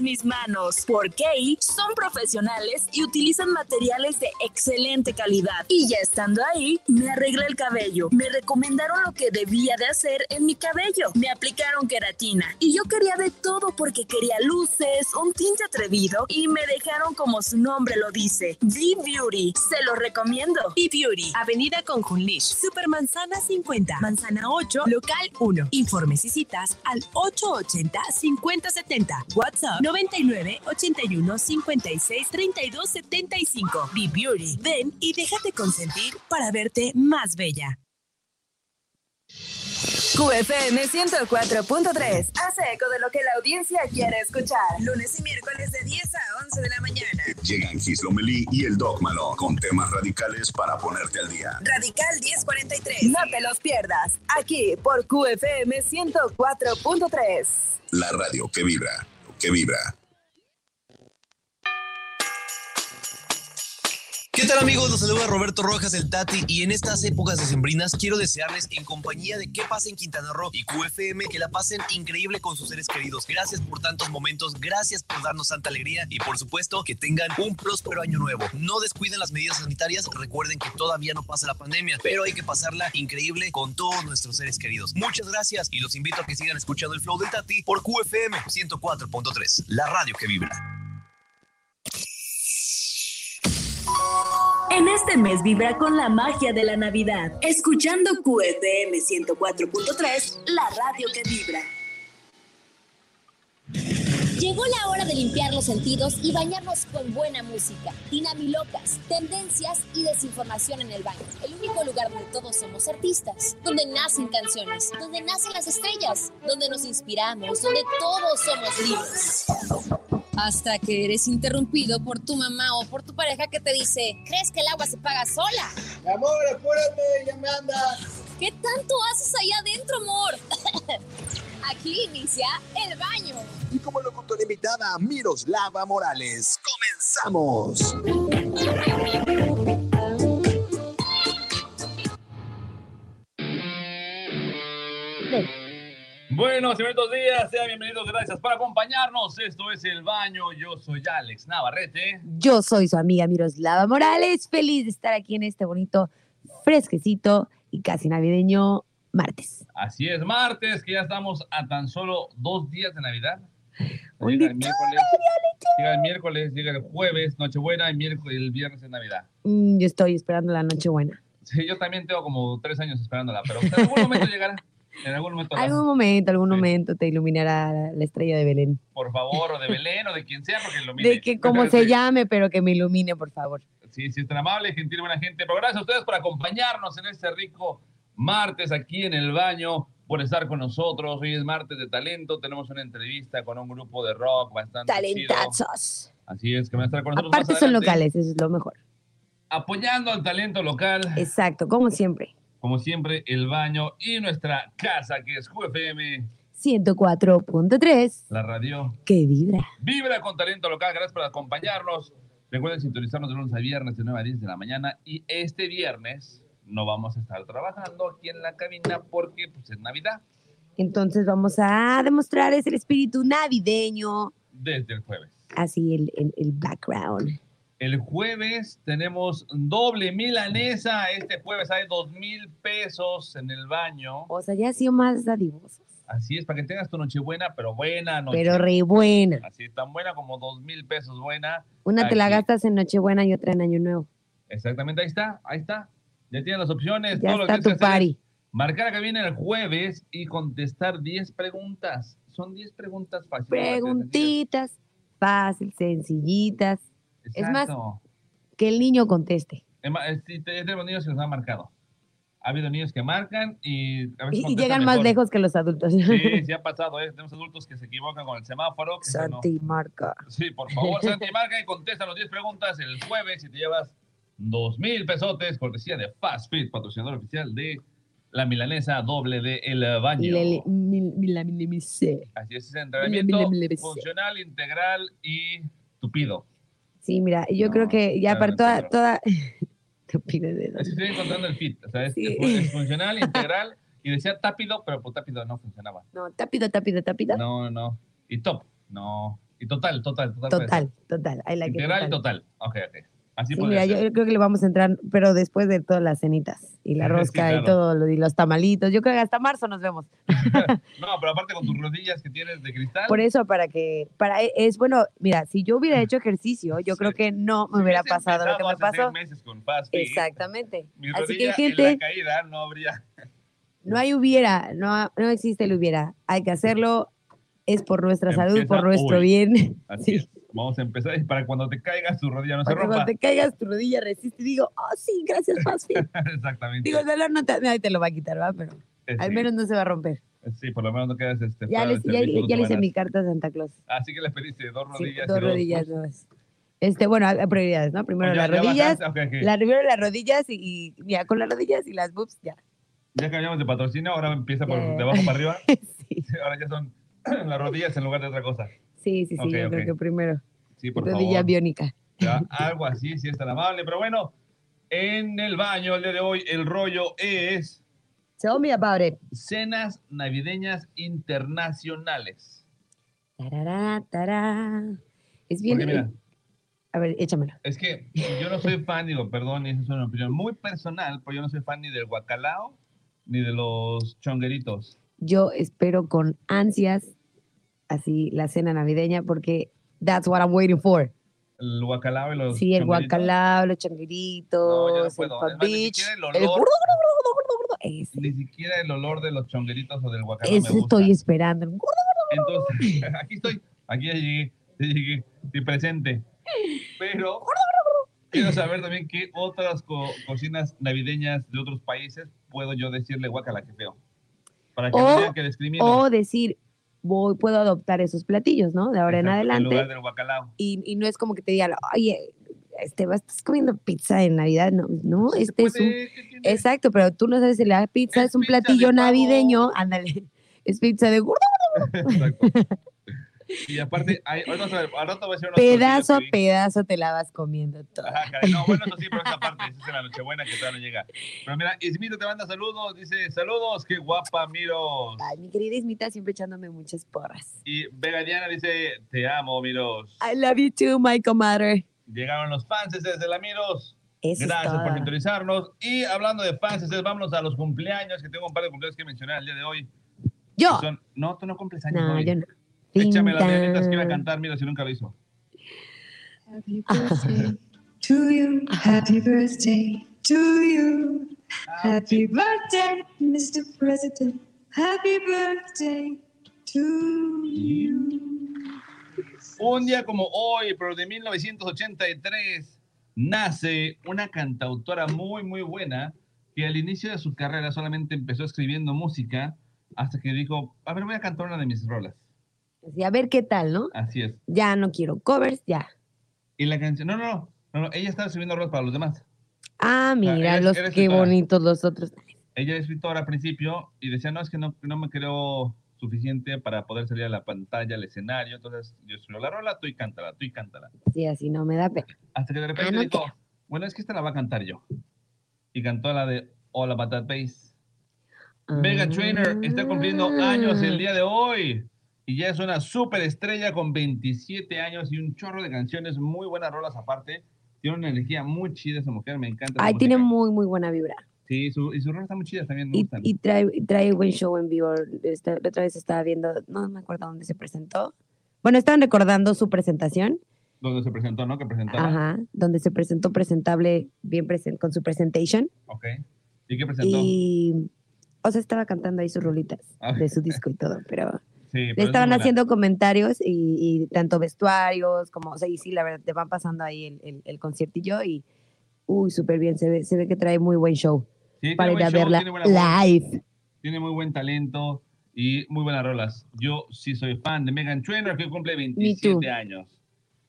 mis manos. Porque son profesionales y utilizan materiales de excelente calidad. Y ya estando ahí, me arreglé el cabello. Me recomendaron lo que debía de hacer en mi cabello. Me aplicaron queratina. Y yo quería de todo porque quería luces, un tinte atrevido y me dejaron como su nombre lo dice. B-Beauty. Se lo recomiendo. B-Beauty. Avenida Conjunlish. Supermanzana 50. Manzana 8. Local 1. Informes y citas al 880-5070. WhatsApp 99 81 56 32 75. Be Beauty. Ven y déjate consentir para verte más bella. QFM 104.3 hace eco de lo que la audiencia quiere escuchar. Lunes y miércoles de 10 a 11 de la mañana. Llegan Gislomeli y el Dogmalo con temas radicales para ponerte al día. Radical 1043. No te los pierdas. Aquí por QFM 104.3. La radio que vibra, que vibra. ¿Qué tal amigos? Los saluda Roberto Rojas, el Tati, y en estas épocas decembrinas quiero desearles en compañía de qué pasa en Quintana Roo y QFM que la pasen increíble con sus seres queridos. Gracias por tantos momentos, gracias por darnos tanta alegría y por supuesto que tengan un próspero año nuevo. No descuiden las medidas sanitarias, recuerden que todavía no pasa la pandemia, pero hay que pasarla increíble con todos nuestros seres queridos. Muchas gracias y los invito a que sigan escuchando el flow del Tati por QFM 104.3, la radio que vibra. En este mes vibra con la magia de la Navidad, escuchando QFM 104.3, la radio que vibra. Llegó la hora de limpiar los sentidos y bañarnos con buena música, dinamilocas, tendencias y desinformación en el baño. El único lugar donde todos somos artistas, donde nacen canciones, donde nacen las estrellas, donde nos inspiramos, donde todos somos libres. Hasta que eres interrumpido por tu mamá o por tu pareja que te dice, ¿crees que el agua se paga sola? Amor, apúrate, ya me anda. ¿Qué tanto haces ahí adentro, amor? Aquí inicia el baño. Y como locutora invitada, Miroslava Morales. ¡Comenzamos! Buenos y buenos días, sean bienvenidos, gracias por acompañarnos. Esto es El Baño, yo soy Alex Navarrete. Yo soy su amiga Miroslava Morales, feliz de estar aquí en este bonito, fresquecito y casi navideño martes. Así es, martes, que ya estamos a tan solo dos días de Navidad. Un Llega el miércoles, llega el miércoles, llega el jueves, Nochebuena, y miércoles, el viernes es Navidad. Mm, yo estoy esperando la noche buena. Sí, yo también tengo como tres años esperándola, pero en algún momento llegará. En algún momento. Algún momento, algún Sí. momento te iluminará la estrella de Belén. Por favor, o de Belén o de quien sea, porque lo mire. De que como se llame, pero que me ilumine, por favor. Sí, sí, es tan amable, gentil, buena gente. Pero gracias a ustedes por acompañarnos en este rico martes aquí en el baño, por estar con nosotros. Hoy es martes de talento. Tenemos una entrevista con un grupo de rock bastante chido. Talentazos. Así es, que van a estar con nosotros. Aparte más son locales, eso es lo mejor. Apoyando al talento local. Exacto, como siempre. Como siempre, el baño y nuestra casa, que es QFM, 104.3, la radio. que vibra. Vibra con talento local. Gracias por acompañarnos. Recuerden sintonizarnos de lunes a viernes de 9 a 10 de la mañana. Y este viernes no vamos a estar trabajando aquí en la cabina porque pues, es Navidad Entonces vamos a demostrar ese espíritu navideño, desde el jueves. así el, el, el background. El jueves tenemos doble milanesa. Este jueves hay dos mil pesos en el baño. O sea, ya ha sido más dadivosos, Así es, para que tengas tu noche buena, pero buena noche. pero re buena. Así, tan buena como dos mil pesos buena. Una te la gastas en Nochebuena y otra en Año Nuevo. Exactamente, ahí está, ahí está. Ya tienes las opciones. Ya todo lo está que tu tienes que es party. Marcar acá viene el jueves y contestar 10 preguntas. Son 10 preguntas fáciles. Preguntitas, fácil, sencillitas, es más- que el niño conteste. Es más, es- te- tenemos niños que nos han marcado. Ha habido niños que marcan y a veces Y, llegan más mejor. lejos que los adultos. Sí, sí ha pasado, ¿eh? Tenemos adultos que se equivocan con el semáforo. que eso no- Santi marca. Sí, por favor, Santi, marca y contesta las 10 preguntas el jueves y te llevas 2 mil pesotes, cortesía de Fast Fit, patrocinador oficial de la milanesa doble de El Baño. Lele- mil- mil- mil-. Así es, ese entrenamiento Mil- mil- mil- funcional, integral y tupido. Sí, mira, yo No, creo que ya para toda, toda, Te de que estoy encontrando el fit. O sea, es, Sí. es- es funcional, integral. Y decía tápido, pero pues tápido no funcionaba. No, tápido, tápido, tápido. No, no. Y top. No. Y total, total, total. Total, total. I like it, Integral y total. total. Ok, ok. Así Sí, mira, yo creo que le vamos a entrar, pero después de todas las cenitas y la Sí, rosca claro. y todo, y los tamalitos. Yo creo que hasta marzo nos vemos. No, pero aparte con tus rodillas que tienes de cristal. Por eso, para que, para, es bueno, mira, si yo hubiera hecho ejercicio, yo creo que no me si hubiera pasado lo que me pasó. meses con Fast Fit, Exactamente. Mi Así que, en gente, la caída no habría. no hay hubiera, no, no existe el hubiera. Hay que hacerlo, es por nuestra salud, Empieza por nuestro hoy. bien. Así Sí. es. Vamos a empezar. Para cuando te caigas, tu rodilla no se Para que rompa. cuando te caigas, tu rodilla resiste y digo, oh sí, gracias, Fast Fit. Exactamente. Digo, el dolor no te, nadie te lo va a quitar, ¿va? Pero Eh, al sí. menos no se va a romper. Sí, por lo menos no quedas este, Ya, les, ya, dos ya le hice mi carta a Santa Claus. Así que le pediste dos Sí, rodillas. dos y dos rodillas boobs. nuevas. Este, bueno, prioridades, ¿no? Primero Oh, ya- las rodillas, bajaste, ok, ok. la, primero las rodillas y, y ya con las rodillas y las boobs, ya. Ya cambiamos de patrocinio, ahora empieza por ya. de abajo para arriba. Sí, Ahora ya son las rodillas en lugar de otra cosa. sí, sí, sí, Ok, yo ok. creo que primero. Sí, por rodilla favor. biónica. Ya, algo así, si es tan amable. Pero bueno, en el baño el día de hoy el rollo es Tell me about it. cenas navideñas internacionales. Tarará, tará. Es bien. Porque mira, A ver, échamelo. es que yo no soy fan, digo, perdón, y esa es una opinión muy personal, pero yo no soy fan ni del guacalao ni de los chongueritos. Yo espero con ansias así la cena navideña porque that's what I'm waiting for. El guacalao y los Sí, el guacalao, los changueritos, No, no el ni Beach. Ni siquiera el olor de los chongueritos o del guacalao me Eso gusta. estoy esperando. Entonces, aquí estoy, aquí ya llegué, ya llegué, estoy presente. Pero quiero saber también qué otras co- cocinas navideñas de otros países puedo yo decirle guacala que feo. Para que no O- digan que discrimino. O decir, voy, puedo adoptar esos platillos, ¿no? De ahora en Exacto, En lugar adelante. del guacalao. Y, y no es como que te digan, oye, este, estás comiendo pizza en Navidad. No, no este es un. Exacto, pero tú no sabes si la pizza Es es, un pizza platillo navideño. Ándale. Es pizza de gordo. Exacto. Y aparte, hay, ahorita voy a hacer unos Pedazo a pedazo te la vas comiendo todo. Ajá, caray. No, bueno, eso sí, pero esa parte, esa es la Nochebuena que todavía no llega. Pero mira, Ismito te manda saludos, dice, saludos, qué guapa, Miros. Ay, mi querida Ismita siempre echándome muchas porras. Y Vega Diana dice, te amo, Miros. I love you too, my comadre. Llegaron los fans desde la Miros. Eso es Gracias por sintonizarnos. Y hablando de fans, vámonos a los cumpleaños, que tengo un par de cumpleaños que mencionar el día de hoy. Yo. Son- no, tú no cumples años No, hoy. yo no. Échame las dianitas que iba a cantar, mira si nunca lo hizo. Happy birthday to you. Happy birthday to you. Happy birthday, Mr. President. Happy birthday to you. Un día como hoy, pero de 1983, nace una cantautora muy, muy buena que al inicio de su carrera solamente empezó escribiendo música hasta que dijo, a ver, voy a cantar una de mis rolas. Así, a ver qué tal, ¿no? Así es. Ya no quiero covers, ya. Y la canción, no, no, no, no, no, ella estaba escribiendo rolas para los demás. Ah, mira, los qué bonitos los otros. Ella era escritora al principio y decía, no, es que no, no me creo suficiente para poder salir a la pantalla, al escenario, entonces yo escribo la rola, tú y cántala, tú y cántala. Sí, así no me da pena. Hasta que de repente Ah, no dijo, bueno, es que esta la va a cantar yo. Y cantó la de About That Bass. Megan Trainor está cumpliendo años el día de hoy. Y ya es una súper estrella con 27 años y un chorro de canciones, muy buenas rolas aparte. Tiene una energía muy chida esa mujer, me encanta. su Ay, tiene muy, muy buena vibra. Sí, su, y sus rolas están muy chidas también, me Y, gustan. y trae, trae buen show en vivo. Esta- la otra vez estaba viendo, no me acuerdo dónde se presentó. Bueno, estaban recordando su presentación. Donde se presentó, ¿no? Que presentaba. Ajá, donde se presentó presentable, bien presente, con su presentation. Ok. ¿Y qué presentó? Y, o sea, estaba cantando ahí sus rolitas Ah. de su disco y todo, pero Sí, le estaban haciendo comentarios y, y tanto vestuarios como, o sea, y sí, la verdad, te van pasando ahí el, el, el conciertillo y, uy, súper bien, se ve, se ve que trae muy buen show Sí, para ir a show, verla voz. live. Tiene muy buen talento y muy buenas rolas. Yo sí soy fan de Megan Trainor, que cumple 27 años.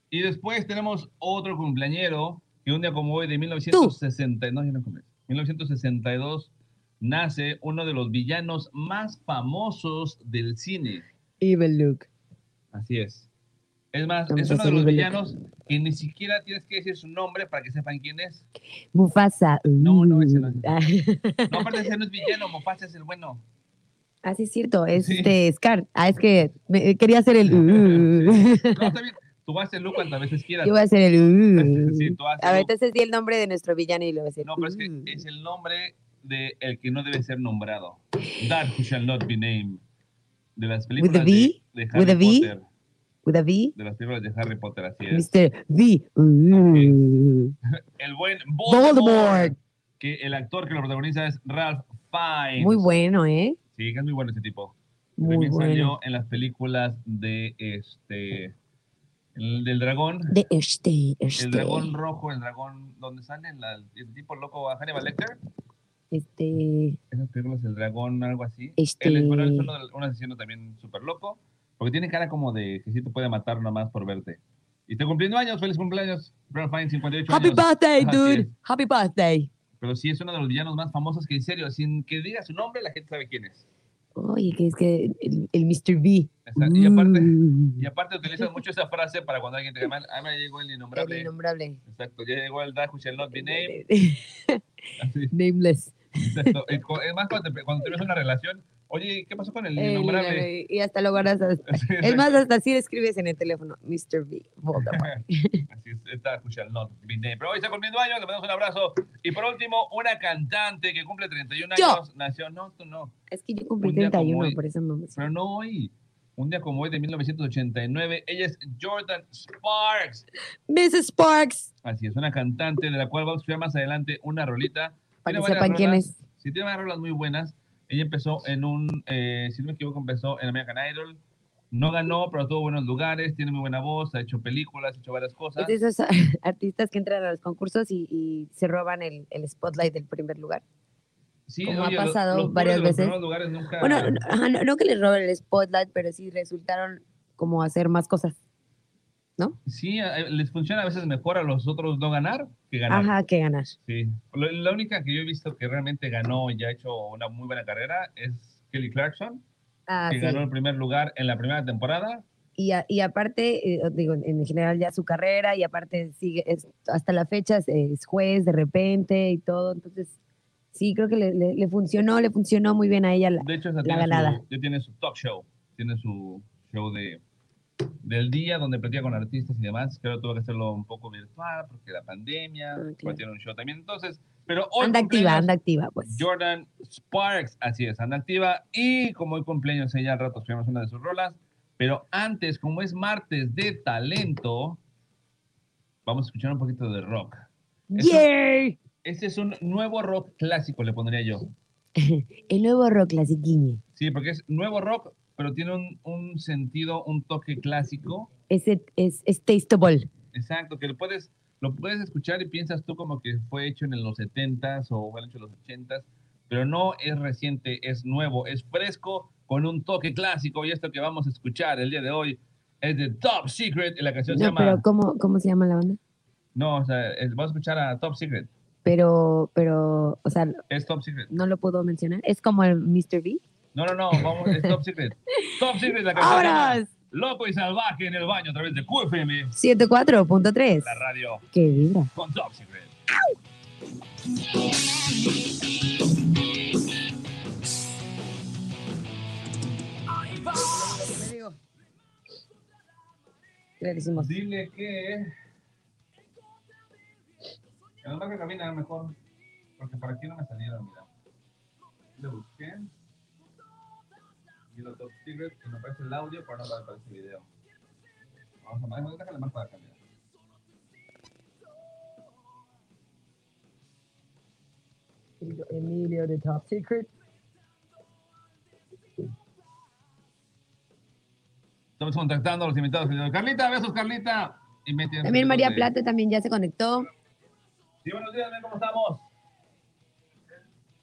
Y después tenemos otro cumpleañero que un día como hoy de 1960, no, no cumple, 1962 nace uno de los villanos más famosos del cine. Evil look. Así es. Es más, Vamos es a uno de hacer los Evil Look. villanos que ni siquiera tienes que decir su nombre para que sepan quién es. Mufasa. No, no, ese no es. Ah, No, aparte ese no es villano, Mufasa es el bueno. Ah, sí, es cierto, es Sí. este Scar. Ah, es que me- quería hacer el. uh. No, está bien. Tú haces Lu cuantas veces quieras. Yo voy a hacer el. uh. Sí, tú haces A ver, Lu. entonces di el nombre de nuestro villano y lo voy a hacer. No, pero es que uh. es el nombre de el que no debe ser nombrado. That who shall not be named. De las películas de, V? de Harry? Potter. With a V, De las películas de Harry Potter, así es. Mr. V. uh. El buen Voldemort. Voldemort. Que el actor que lo protagoniza es Ralph Fiennes. Muy bueno, ¿eh? Sí, que es muy bueno ese tipo. Muy También bueno. salió en las películas de este. El del dragón. De este, este. El dragón rojo, el dragón. donde sale la- el tipo loco Hannibal Lecter. Este. Esas películas, el dragón, algo así. Este- Él es, bueno, él es uno un asesino también súper loco. Porque tiene cara como de que sí te puede matar nomás por verte. Y está cumpliendo años, feliz cumpleaños. Fiennes, 58 Happy años. birthday, Así dude. Happy birthday. Pero sí es uno de los villanos más famosos que, en serio, sin que diga su nombre, la gente sabe quién es. Oye, que es que el, el Mr. Exacto. Y aparte, Mm. y aparte utilizan mucho esa frase para cuando alguien te llama, ah, me llegó el El innombrable. innombrable. Exacto, ya llegó el Who Shall Not Be Named. Así, Nameless. Exacto. Más, cuando te, cuando te ves una relación, oye, ¿qué pasó con el El innombrable? innombrable. Y hasta lo guardas. hasta- Es más, hasta así escribes en el teléfono. Mr. V. Voldemort. Así es, está Who Shall Not. Pero hoy está cumpliendo años, le mandamos un abrazo. Y por último, una cantante que cumple 31 Yo. años. Nació, no, tú no. Es que yo cumplí Un día como 31, hoy. por eso me emociono. Pero no hoy. Un día como hoy de 1989, ella es Jordan Sparks. Mrs. Sparks. Así es, una cantante de la cual vamos a escuchar más adelante una rolita. Para que sepan quién es. Sí, tiene varias rolas muy buenas. Ella empezó en un, eh, si no me equivoco, empezó en American Idol. No ganó, pero tuvo buenos lugares, tiene muy buena voz, ha hecho películas, ha hecho varias cosas. Es de esos artistas que entran a los concursos y, y se roban el, el spotlight del primer lugar. Sí, como ha oye, lo- pasado los pobres varias los veces. nunca... Bueno, no, no- no que les roben el spotlight, pero sí resultaron como hacer más cosas. Sí, eh, les funciona a veces mejor a los otros no ganar que ganar. Ajá, que ganar. Sí. La única que yo he visto que realmente ganó y ha hecho una muy buena carrera es Kelly Clarkson, Ah, que sí. ganó el primer lugar en la primera temporada. Y, a- y aparte, eh, digo, en general ya su carrera y aparte sigue, es- hasta la fecha es, es juez de repente y todo. Entonces, sí, creo que le, le- le funcionó, le funcionó muy bien a ella. la- De hecho, La ganada. Su, ya tiene su talk show, tiene su show de del día donde platica con artistas y demás. Creo que tuvo que hacerlo un poco virtual porque la pandemia, claro. tiene un show también. Entonces, pero hoy anda activa, anda activa, pues. Jordan Sparks, así es, anda activa. Y como hoy cumpleaños ella, al rato escuchamos una de sus rolas. Pero antes, como es martes de talento, vamos a escuchar un poquito de rock. ¡Yay! Este es un nuevo rock clásico, le pondría yo. El nuevo rock clasiquiñe. Sí, porque es nuevo rock, pero tiene un, un sentido, un toque clásico. Ese es, es tasteable. Exacto, que lo puedes, lo puedes escuchar y piensas tú como que fue hecho en los 70s o fue hecho en los 80s, pero no es reciente, es nuevo, es fresco, con un toque clásico. Y esto que vamos a escuchar el día de hoy es de Top Secret y la canción se No, llama... pero ¿cómo, ¿cómo se llama la banda? No, o sea, es- vamos a escuchar a Top Secret. Pero, pero, o sea, Es Top Secret. no lo puedo mencionar. Es como el Mr. V. No, no, no, vamos, es Top Secret. Top Secret, la canción. Loco y Salvaje en el baño a través de QFM, 104.3. la radio Que vibra. con Top Secret. ¿Qué le digo? ¿Qué le decimos? Dile que. Que no que camina mejor. Porque por aquí no me salieron, mira. Le busqué. Y lo Top Secret y me aparece el audio, pero no aparece el video. Vamos a vamos a déjale más para mira. Emilio de Top Secret. Estamos contactando a los invitados. Carlita, besos, Carlita. Y María de- Plata también ya se conectó. Sí, buenos días, ¿cómo estamos?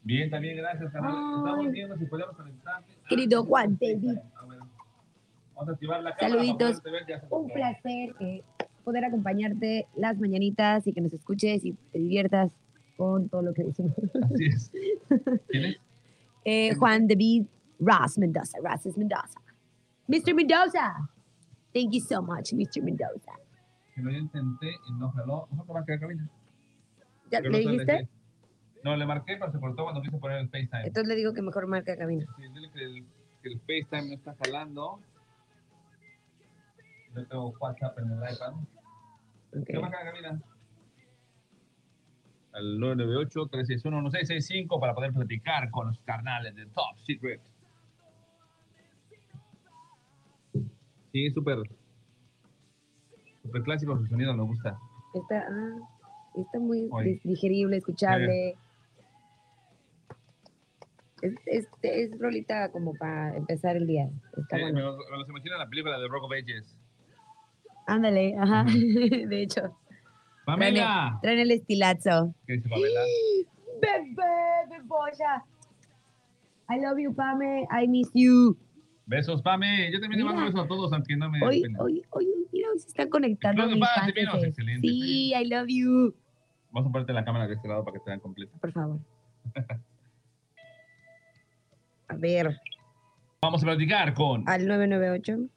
Bien, también, gracias, carnal. Estamos viendo si podemos conectar. Querido Juan David. Ah, bueno. Vamos a activar la cámara. Saluditos. ver, Un placer eh, poder acompañarte las mañanitas y que nos escuches y te diviertas con todo lo que decimos. Así es. ¿Quién es? Eh, Juan David Ross Mendoza. Ross es Mendoza. Mr. Mendoza. Thank you so much, Mr. Mendoza. Que lo intenté y no jaló. Que va a quedar. ¿Ya le dijiste? No, le marqué, pero se cortó cuando quise poner el FaceTime. Entonces le digo que mejor marca cabina. Sí, dile que el, que el FaceTime no está jalando. Yo tengo WhatsApp en el iPad. ¿Qué marca cabina? Al 998-361-1665 para poder platicar con los carnales de Top Secret. Sí, súper. Súper clásico su sonido, me gusta. Está, ah, está muy Oye. digerible, escuchable. Es, es, es rolita como para empezar el día. Está Sí, me, bueno. los, me los imagino en la película de Rock of Ages. Ándale, ajá. De hecho. ¡Pamela! Traen, traen el estilazo. ¿Qué dice Pamela? Bebé, beboya. I love you, Pame. I miss you. Besos, Pame. Yo también le mando besos a todos, aunque no me Hoy, hoy, hoy, mira, hoy se están conectando para divinos, fans. excelente, Sí, I love you. Vamos a ponerte la cámara de este lado para que te vean completa. Por favor. A ver, Vamos a platicar con al 998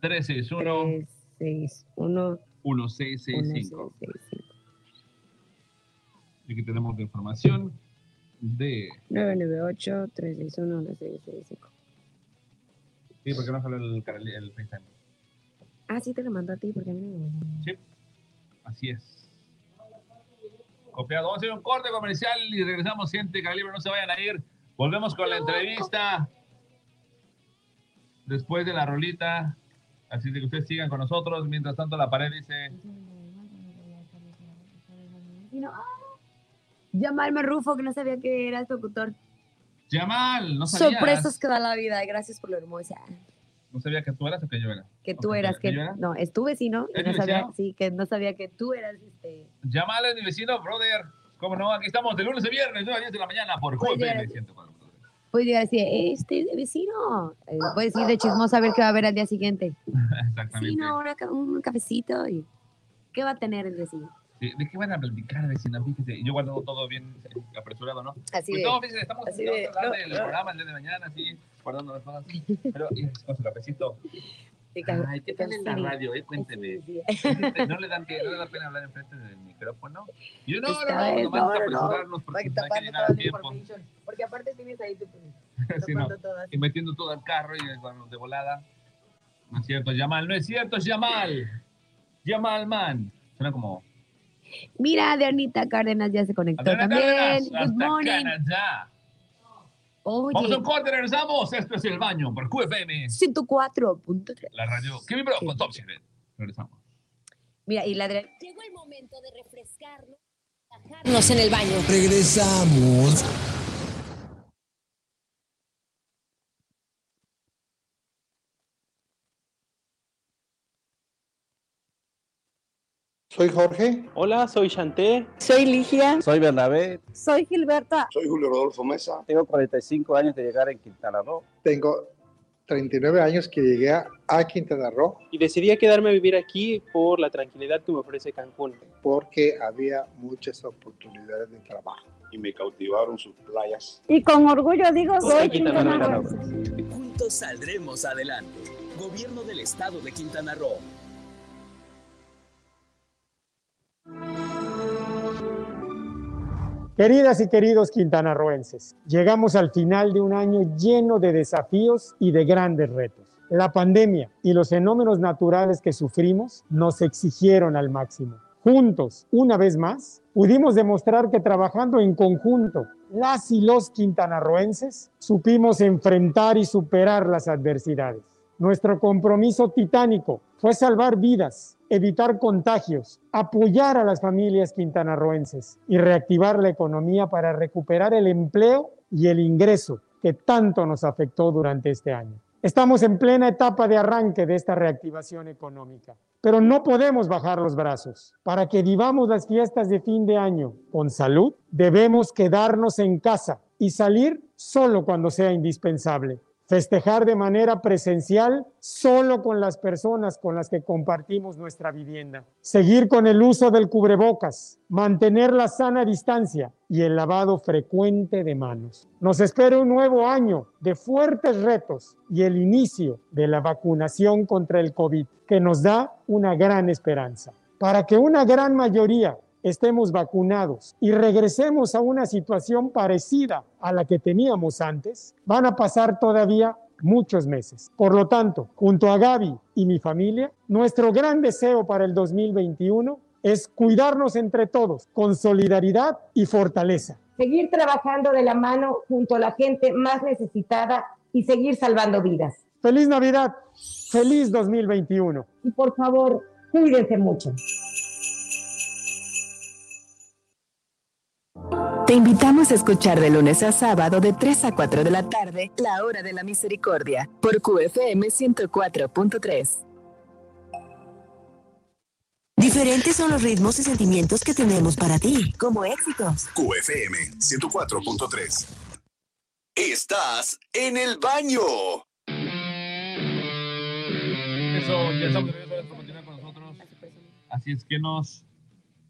361 361 1665. 1665. Y aquí tenemos la información de. 998 361 1665. Sí, porque no sale el, el FaceTime. Ah, sí te lo mandó a ti porque a mí no me lo mandó. Sí, así es. Copiado. Vamos a hacer un corte comercial y regresamos, gente. Calibre, no se vayan a ir. Volvemos con la entrevista. Después de la rolita. Así que ustedes sigan con nosotros. Mientras tanto, la pared dice. Y no, ah, Yamal Marrufo, que no sabía que eras locutor. Yamal, no sabías. Sorpresas que da la vida. Gracias por lo hermosa. No sabía que tú eras o que yo era. Que tú eras, ¿que que era? no, es tu vecino. y ¿Es no sabía, sí, que no sabía que tú eras este. Yamal es mi vecino, brother. ¿Cómo no? Aquí estamos de lunes a viernes, 9 a 10 de la mañana por QFM 104. Puedes llegar así, este vecino. Eh, puedes ir de chismoso a ver qué va a haber al día siguiente. Exactamente. Sí, no, una ca- un cafecito. Y, ¿Qué va a tener el vecino? ¿De, de qué van a platicar, vecina? Fíjese, yo guardo todo bien eh, apresurado, ¿no? Así pues de- no, fíjese, estamos así de, a hablar no, del no. programa el día de mañana, así, guardando las cosas. Pero, y con su cafecito. Ay, ¿qué tal en la radio? Eh? Cuénteme. Sí, ¿No le, dan, ¿No le da pena hablar enfrente del micrófono? Yo, no, Está no, no, es apresurarnos porque no hay que tiempo. aparte tienes ahí tu Sí, no. todas. Y metiendo todo al carro y bueno, de volada. No es cierto, Yamal, no es cierto, es Yamal. Yamal, man. Suena como... Mira, Adrianita Cárdenas ya se conectó Adriana también. Cárdenas, Good morning. Canadá. Oye, Vamos a un corte, regresamos. Esto es El Baño por QFM, 104.3. la radio que vibró con Top Secret. Regresamos. Mira, y la Adriana. Llegó el momento de refrescarnos, relajarnos en el baño. Regresamos. Soy Jorge. Hola, soy Chanté. Soy Ligia. Soy Bernabé. Soy Gilberta. Soy Julio Rodolfo Mesa. Tengo 45 años de llegar en Quintana Roo Tengo 39 años que llegué a, Quintana Roo y decidí quedarme a vivir aquí por la tranquilidad que me ofrece Cancún. porque había muchas oportunidades de trabajo. Y me cautivaron sus playas. Y con orgullo digo, soy Quintana Quintana Roo. Roo. Juntos saldremos adelante. Gobierno del Estado de Quintana Roo. Queridas y queridos quintanarroenses, llegamos al final de un año lleno de desafíos y de grandes retos. La pandemia y los fenómenos naturales que sufrimos nos exigieron al máximo. Juntos, una vez más, pudimos demostrar que trabajando en conjunto, las y los quintanarroenses supimos enfrentar y superar las adversidades. Nuestro compromiso titánico fue salvar vidas, evitar contagios, apoyar a las familias quintanarroenses y reactivar la economía para recuperar el empleo y el ingreso que tanto nos afectó durante este año. Estamos en plena etapa de arranque de esta reactivación económica, pero no podemos bajar los brazos. Para que vivamos las fiestas de fin de año con salud, debemos quedarnos en casa y salir solo cuando sea indispensable. Festejar de manera presencial solo con las personas con las que compartimos nuestra vivienda. Seguir con el uso del cubrebocas, mantener la sana distancia y el lavado frecuente de manos. Nos espera un nuevo año de fuertes retos y el inicio de la vacunación contra el COVID, que nos da una gran esperanza. Para que una gran mayoría estemos vacunados y regresemos a una situación parecida a la que teníamos antes, van a pasar todavía muchos meses. Por lo tanto, junto a Gaby y mi familia, nuestro gran deseo para el 2021 es cuidarnos entre todos con solidaridad y fortaleza. Seguir trabajando de la mano junto a la gente más necesitada y seguir salvando vidas. Feliz Navidad, feliz 2021. Y por favor, cuídense mucho. Invitamos a escuchar de lunes a sábado de 3 a 4 de la tarde La Hora de la Misericordia por QFM 104.3. Diferentes son los ritmos y sentimientos que tenemos para ti, como éxitos. QFM 104.3. Estás en el baño. Eso, ya estamos con nosotros. Así es que nos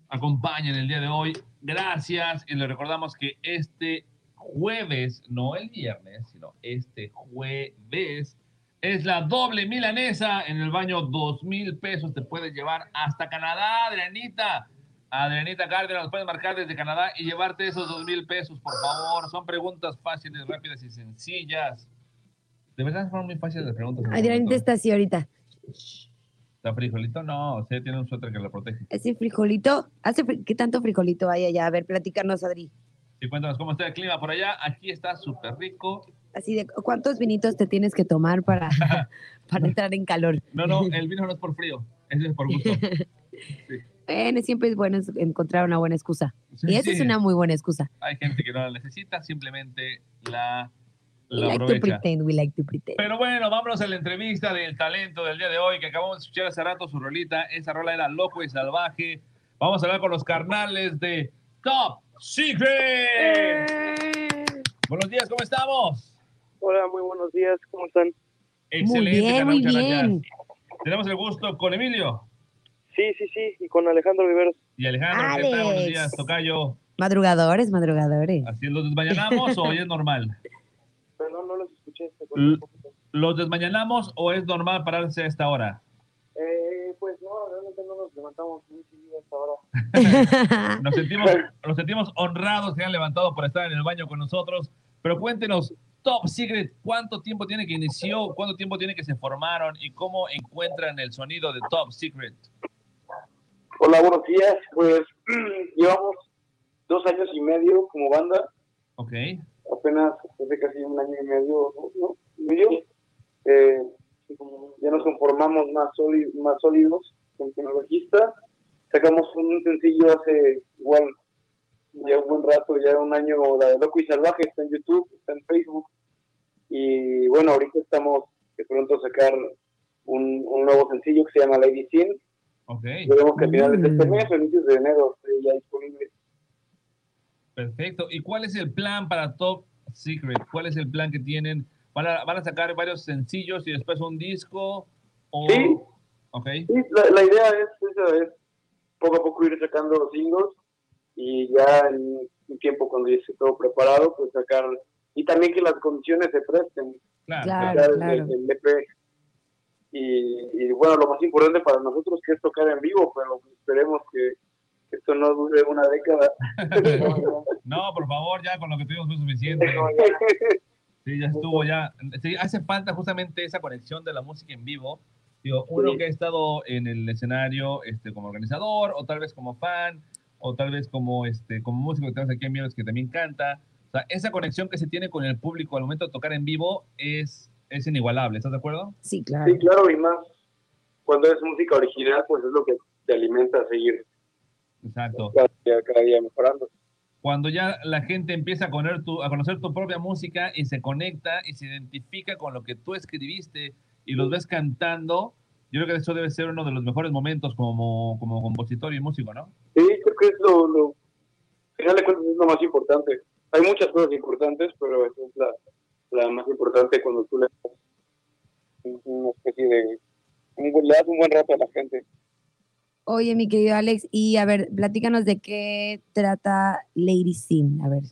acompañen el día de hoy. Gracias. Y les recordamos que este jueves, no el viernes, sino este jueves, es la doble milanesa en el baño. Dos mil pesos te puedes llevar hasta Canadá, Adrianita. Adrianita Cárdenas, puedes marcar desde Canadá y llevarte esos dos mil pesos, por favor. Son preguntas fáciles, rápidas y sencillas. De verdad fueron muy fáciles las preguntas. el Adrianita está así ahorita. ¿Está frijolito? No, o sea, tiene un suéter que lo protege. Ese frijolito, hace fri- ¿qué tanto frijolito hay allá? A ver, platicarnos, Adri. Y cuéntanos cómo está el clima por allá. Aquí está súper rico. Así de, ¿cuántos vinitos te tienes que tomar para, para entrar en calor? No, no, el vino no es por frío, ese es por gusto. Bueno, siempre es bueno encontrar una buena excusa. Sí, y esa sí. es una muy buena excusa. Hay gente que no la necesita, simplemente la, la like to pretend, we like to pretend. Pero bueno, vámonos a la entrevista del talento del día de hoy, que acabamos de escuchar hace rato su rolita. Esa rola era Loco y Salvaje. Vamos a hablar con los carnales de Top Secret. Buenos días, ¿cómo estamos? Hola, muy buenos días, ¿cómo están? Excelente, bien, muy bien. Tenemos el gusto con Emilio Sí, sí, sí, y con Alejandro Viveros. y Alejandro. ¿Qué tal? Buenos días, Tocayo. Madrugadores, madrugadores. ¿Así los desmañanamos o hoy es normal? Perdón, no los escuché. ¿Los desmañanamos o es normal pararse a esta hora? Eh, pues no, realmente no nos levantamos muy seguido hasta ahora. Nos sentimos, nos sentimos honrados que hayan levantado por estar en el baño con nosotros. Pero cuéntenos, Top Secret, ¿cuánto tiempo tiene que inició? ¿Cuánto tiempo tiene que se formaron? ¿Y cómo encuentran el sonido de Top Secret? Hola, buenos días. Pues llevamos dos años y medio como banda, Ok. Apenas hace casi un año y medio, ¿no? ¿Y medio. Eh, ya nos conformamos más, sólidos, más sólidos con bajista. Sacamos un sencillo hace igual ya un buen rato, ya un año, la de Loco y Salvaje, está en YouTube, está en Facebook. Y bueno, ahorita estamos de pronto a sacar un, un nuevo sencillo que se llama Lady Sin. Ok. Esperemos que a finales de este Mm. mes o inicios de enero esté ya disponible. Perfecto. ¿Y cuál es el plan para Top Secret? ¿Cuál es el plan que tienen? ¿Van a, van a sacar varios sencillos y después un disco? O... Sí. Ok. Sí, la, la idea es, esa, es poco a poco ir sacando los singles y ya en un tiempo cuando ya esté todo preparado, pues sacar, y también que las condiciones se presten. Claro, Claro, sacar el- claro. el EP. Y, y bueno, lo más importante para nosotros que es tocar en vivo, pero esperemos que, que esto no dure una década. No, por favor, ya con lo que tuvimos fue suficiente. Sí, ya estuvo, ya. Sí, hace falta justamente esa conexión de la música en vivo. Digo, uno Sí. que ha estado en el escenario este, como organizador, o tal vez como fan, o tal vez como, este, como músico que tenemos aquí en Mieres que también canta. O sea, esa conexión que se tiene con el público al momento de tocar en vivo es, es inigualable. ¿Estás de acuerdo? Sí, claro. Sí, claro, y más cuando es música original, pues es lo que te alimenta a seguir Exacto. cada día, cada día mejorando. Cuando ya la gente empieza a conocer, tu, a conocer tu propia música y se conecta y se identifica con lo que tú escribiste y los ves cantando, yo creo que eso debe ser uno de los mejores momentos como, como compositor y músico, ¿no? Sí, creo que es lo, lo, al final de cuentas es lo más importante. Hay muchas cosas importantes, pero esa es la, la más importante cuando tú le das un- una especie de, un, le das un buen rato a la gente. Oye, mi querido Alex, y a ver, platícanos de qué trata Lady Sin. A ver.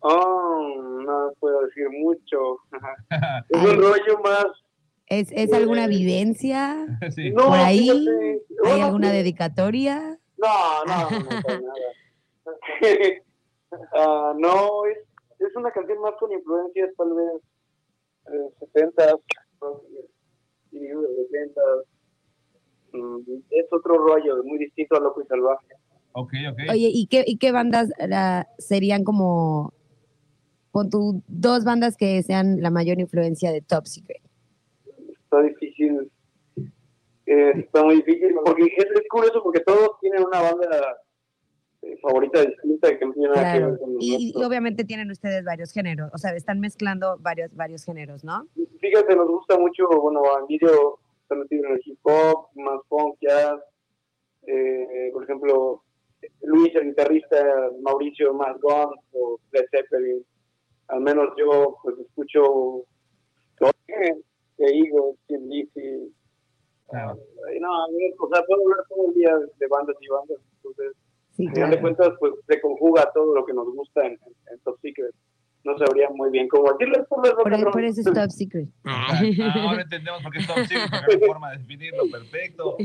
Oh, no puedo decir mucho. es un rollo más ¿Es, es alguna vivencia Sí. No, por ahí? fíjate, ¿Hay bueno, alguna sí. dedicatoria? No, no, no, nada. Ah, no, es, es una canción más con influencias tal vez eh, 70 y 70 Mm, Es otro rollo, muy distinto a Loco y Salvaje. Ok, ok. Oye, ¿y qué, y qué bandas la- serían como, con tu dos bandas que sean la mayor influencia de Top Secret? Está difícil. Eh, está muy difícil porque es, es curioso porque todos tienen una banda eh, favorita distinta que no tiene nada que Claro. ver con Y, y obviamente tienen ustedes varios géneros, o sea, están mezclando varios, varios géneros, ¿no? Fíjate, nos gusta mucho, bueno, Emilio está metido en el hip hop, más funk, jazz. Eh, por ejemplo, Luis, el guitarrista, Mauricio, más Guns o Led Zeppelin. Al menos yo, pues, escucho todo, Eagles, Tim Lizzy. No, a o sea, puedo hablar todo el día de bandas y bandas. Entonces, Sí, al final de cuentas, pues, se conjuga todo lo que nos gusta en, en- en Top Secret. No sabría muy bien cómo decirlo. es por Por, por eso es Top Secret. Ah, ahora entendemos por qué es Top Secret, porque no hay forma de definirlo, perfecto.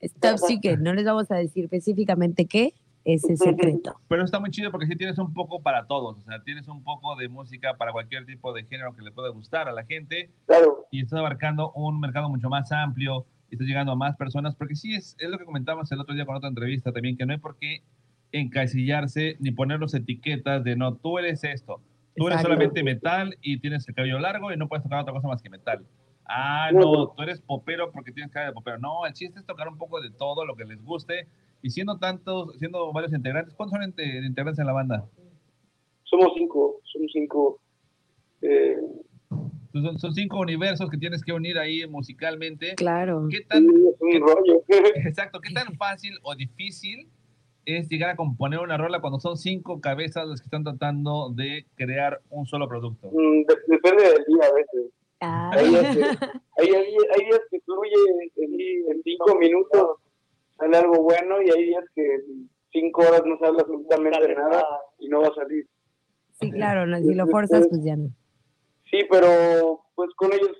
Es Top Secret, no les vamos a decir específicamente qué, es el secreto. Pero está muy chido porque sí tienes un poco para todos, o sea, tienes un poco de música para cualquier tipo de género que le pueda gustar a la gente. Claro. Y estás abarcando un mercado mucho más amplio y estás llegando a más personas, porque sí es, es lo que comentábamos el otro día con otra entrevista también, que no hay por qué encasillarse ni ponerlos etiquetas de no, tú eres esto, tú eres Exacto. solamente metal y tienes el cabello largo y no puedes tocar otra cosa más que metal. Ah, no, tú eres popero porque tienes cara de popero. No, el chiste es tocar un poco de todo lo que les guste. Y siendo tantos, siendo varios integrantes, ¿cuántos son inte- integrantes en la banda? Somos cinco, somos cinco. Eh, Son, son cinco universos que tienes que unir ahí musicalmente. Claro. ¿Qué tan, un rollo. exacto, ¿qué tan fácil o difícil es llegar a componer una rola cuando son cinco cabezas las que están tratando de crear un solo producto? Mm, de- depende del día a veces. Ah. Hay, días que, hay, hay- hay días que fluye en, en cinco minutos, sale algo bueno y hay días que en cinco horas no sale absolutamente nada y no va a salir. Sí, claro, no, si lo forzas, pues ya no. Sí, pero pues con ellos,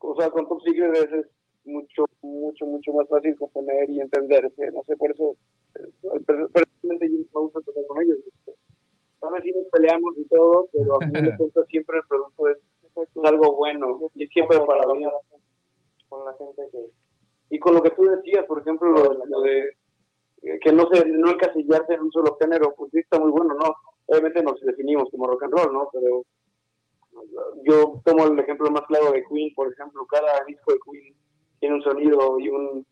o sea, con Top Secret es es mucho, mucho, mucho más fácil componer y entenderse. No sé, por eso, eh, per- personalmente yo me gusta tocar con ellos. A veces sí nos peleamos y todo, pero a mí me cuenta siempre el producto es, es algo bueno y siempre para bien con la gente que... Y con lo que tú decías, por ejemplo, lo, de- lo de eh, que no se no encasillarse en un solo género, pues sí está muy bueno, ¿no? Obviamente nos definimos como rock and roll, ¿no? Pero yo tomo el ejemplo más claro de Queen, por ejemplo, cada disco de Queen tiene un sonido y un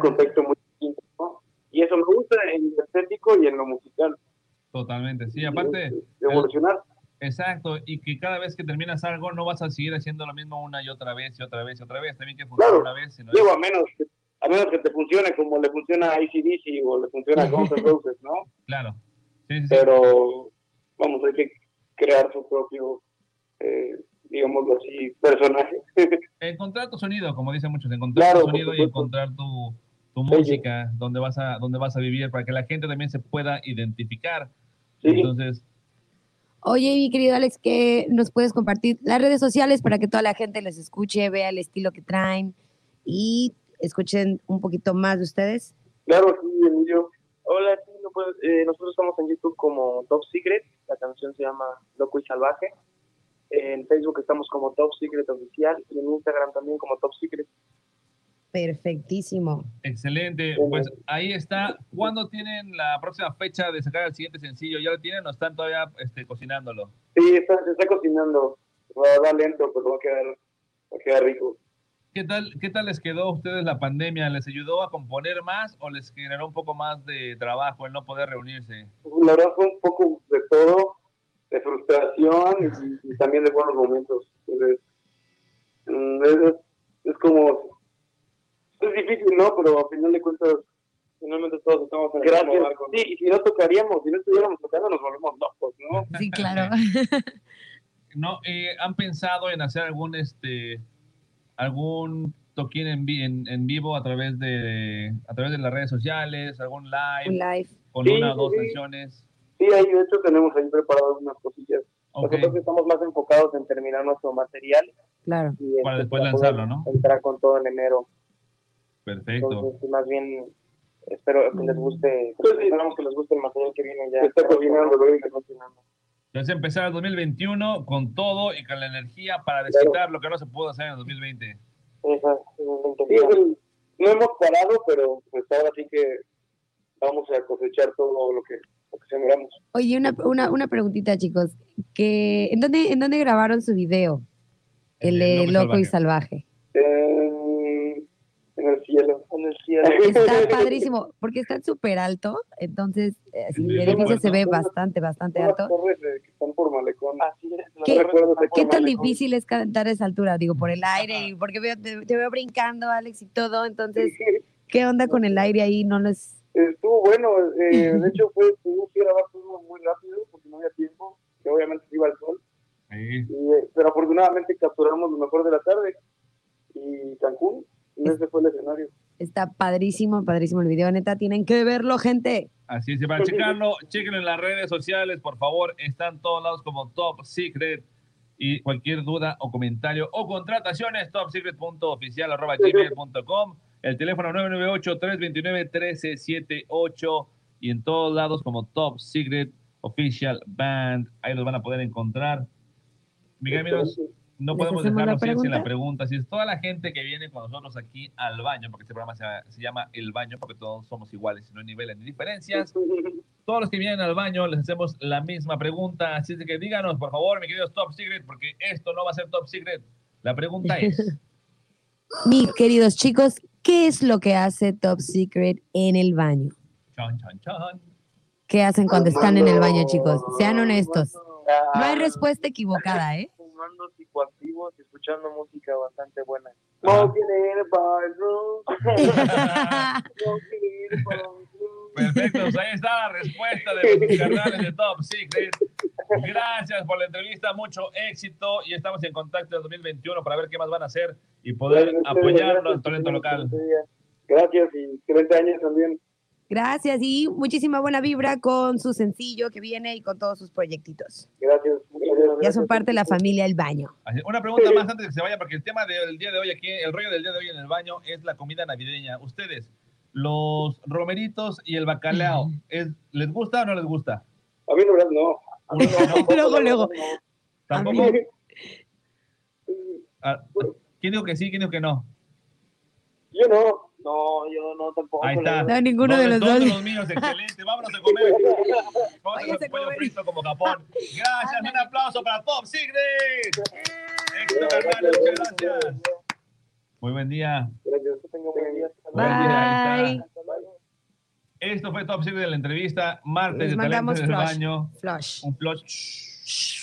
contexto muy distinto, ¿no? Y eso me gusta en lo estético y en lo musical, Totalmente, sí, aparte... de evolucionar. Exacto, y que cada vez que terminas algo no vas a seguir haciendo lo mismo una y otra vez y otra vez y otra vez. También que funciona Claro, una vez. sino digo, a menos, que, a menos que te funcione como le funciona a ACDC o le funciona a Guns N' Roses, ¿no? Claro. Sí, sí, sí. Pero, vamos, hay que crear su propio, eh, digámoslo así, personaje. Encontrar tu sonido, como dicen muchos, encontrar Claro, tu sonido y encontrar tu, tu música, donde vas, a, donde vas a vivir, para que la gente también se pueda identificar. Entonces, Oye, mi querido Alex, ¿qué nos puedes compartir? Las redes sociales para que toda la gente les escuche, vea el estilo que traen y escuchen un poquito más de ustedes. Claro, sí, Emilio. Hola, sí, no puedo- eh, nosotros estamos en YouTube como Top Secret, la canción se llama Loco y Salvaje. En Facebook estamos como Top Secret Oficial y en Instagram también como Top Secret. Perfectísimo. excelente. Pues ahí está. ¿Cuándo tienen la próxima fecha de sacar el siguiente sencillo? ¿Ya lo tienen o están todavía este, cocinándolo? Sí, está, se está cocinando. Va a dar lento, pero va a quedar, va a quedar rico. ¿Qué tal, ¿Qué tal les quedó a ustedes la pandemia? ¿Les ayudó a componer más o les generó un poco más de trabajo el no poder reunirse? La verdad fue un poco de todo, de frustración y, y también de buenos momentos. Entonces, mm, es, es- es como, es difícil, ¿no? Pero al final de cuentas, finalmente todos estamos en el Gracias. mismo barco. Sí, y si no tocaríamos, si no estuviéramos tocando, nos volvemos locos, ¿no? Sí, claro. ¿No? Eh, ¿Han pensado en hacer algún este algún toquín en, en, en vivo a través de a través de las redes sociales, algún live, Un live. con Sí, una o dos sí. canciones? Sí, ahí de hecho tenemos ahí preparadas unas cosillas. Ok. Nosotros estamos más enfocados en terminar nuestro material Claro. y Para este, después poder lanzarlo, ¿no? Entrar con todo en enero. Perfecto. Entonces, más bien espero que les guste, pues, esperamos que les guste el material que viene ya. Se está cocinando, lo está cocinando. Entonces empezar el 2021 con todo y con la energía para desquitar lo que no se pudo hacer en el 2020. Exacto, Sí, no hemos parado, pero pues ahora sí que vamos a cosechar todo lo que, lo que sembramos. Oye, una, una, una preguntita, chicos. Que, ¿en, dónde, ¿En dónde grabaron su video? El de Loco y Salvaje. En, en el cielo. En el cielo. Está padrísimo, porque está súper alto, entonces eh, así, el edificio se ve bastante, bastante Unas alto. torres que están por malecón. Así es. ¿Qué, qué tan difícil es cantar a esa altura? Digo, por el aire, y porque veo, te, te veo brincando, Alex, y todo, entonces, ¿qué onda con el aire ahí? No les... Estuvo bueno, eh, de hecho fue, tuvimos que grabar todo muy rápido porque no había tiempo, que obviamente iba el sol, y, eh, pero afortunadamente capturamos lo mejor de la tarde y Cancún, y ese fue el escenario. Está padrísimo, padrísimo el video, neta, tienen que verlo, gente. Así es, para checarlo, chequenlo en las redes sociales, por favor. Están todos lados como Top Secret. Y cualquier duda o comentario o contrataciones, topsecret.oficial.gmail.com. El teléfono 998-329-1378. Y en todos lados como Top Secret Official Band. Ahí los van a poder encontrar. Miguel, amigos, no ¿Les podemos dejarnos ir sin la pregunta? Si es toda la gente que viene con nosotros aquí al baño, porque este programa se, se llama El Baño, porque todos somos iguales y no hay niveles ni diferencias. Todos los que vienen al baño les hacemos la misma pregunta. Así que díganos, por favor, mi queridos Top Secret, porque esto no va a ser Top Secret. La pregunta es: Mis queridos chicos, ¿qué es lo que hace Top Secret en el baño? chan, chan, chan. ¿Qué hacen cuando están en el baño, chicos? Sean honestos. No hay respuesta equivocada, ¿eh? Fumando psicoactivos y escuchando música bastante buena. Perfecto, pues ahí está la respuesta de los canales de Top Secret. Gracias por la entrevista, mucho éxito y estamos en contacto en 2021 para ver qué más van a hacer y poder Gracias, apoyarlo gracias, al talento local. Gracias y excelente año también. Gracias y muchísima buena vibra con su sencillo que viene y con todos sus proyectitos. Gracias. muchas gracias. Ya son parte de la familia El Baño. Una pregunta más antes de que se vaya, porque el tema del día de hoy aquí, el rollo del día de hoy en el baño es la comida navideña. Ustedes, los romeritos y el bacalao, ¿es- ¿les gusta o no les gusta? A mí la verdad no. Luego, luego. ¿Tampoco? Ah, ¿Quién dijo que sí, quién dijo que no? Yo no. No, yo no tampoco. Ahí está. No, ninguno de los todos dos. los míos, excelente. Vámonos a comer. Vamos a comer pollo frito como Japón. Gracias, un aplauso para hermano, muchas gracias. Muy buen día. Gracias. Buen día. Buen día, ahí Bye. Esto fue Top Secret de la entrevista. Martes Les de mandamos flush. baño. Flush. Un flush.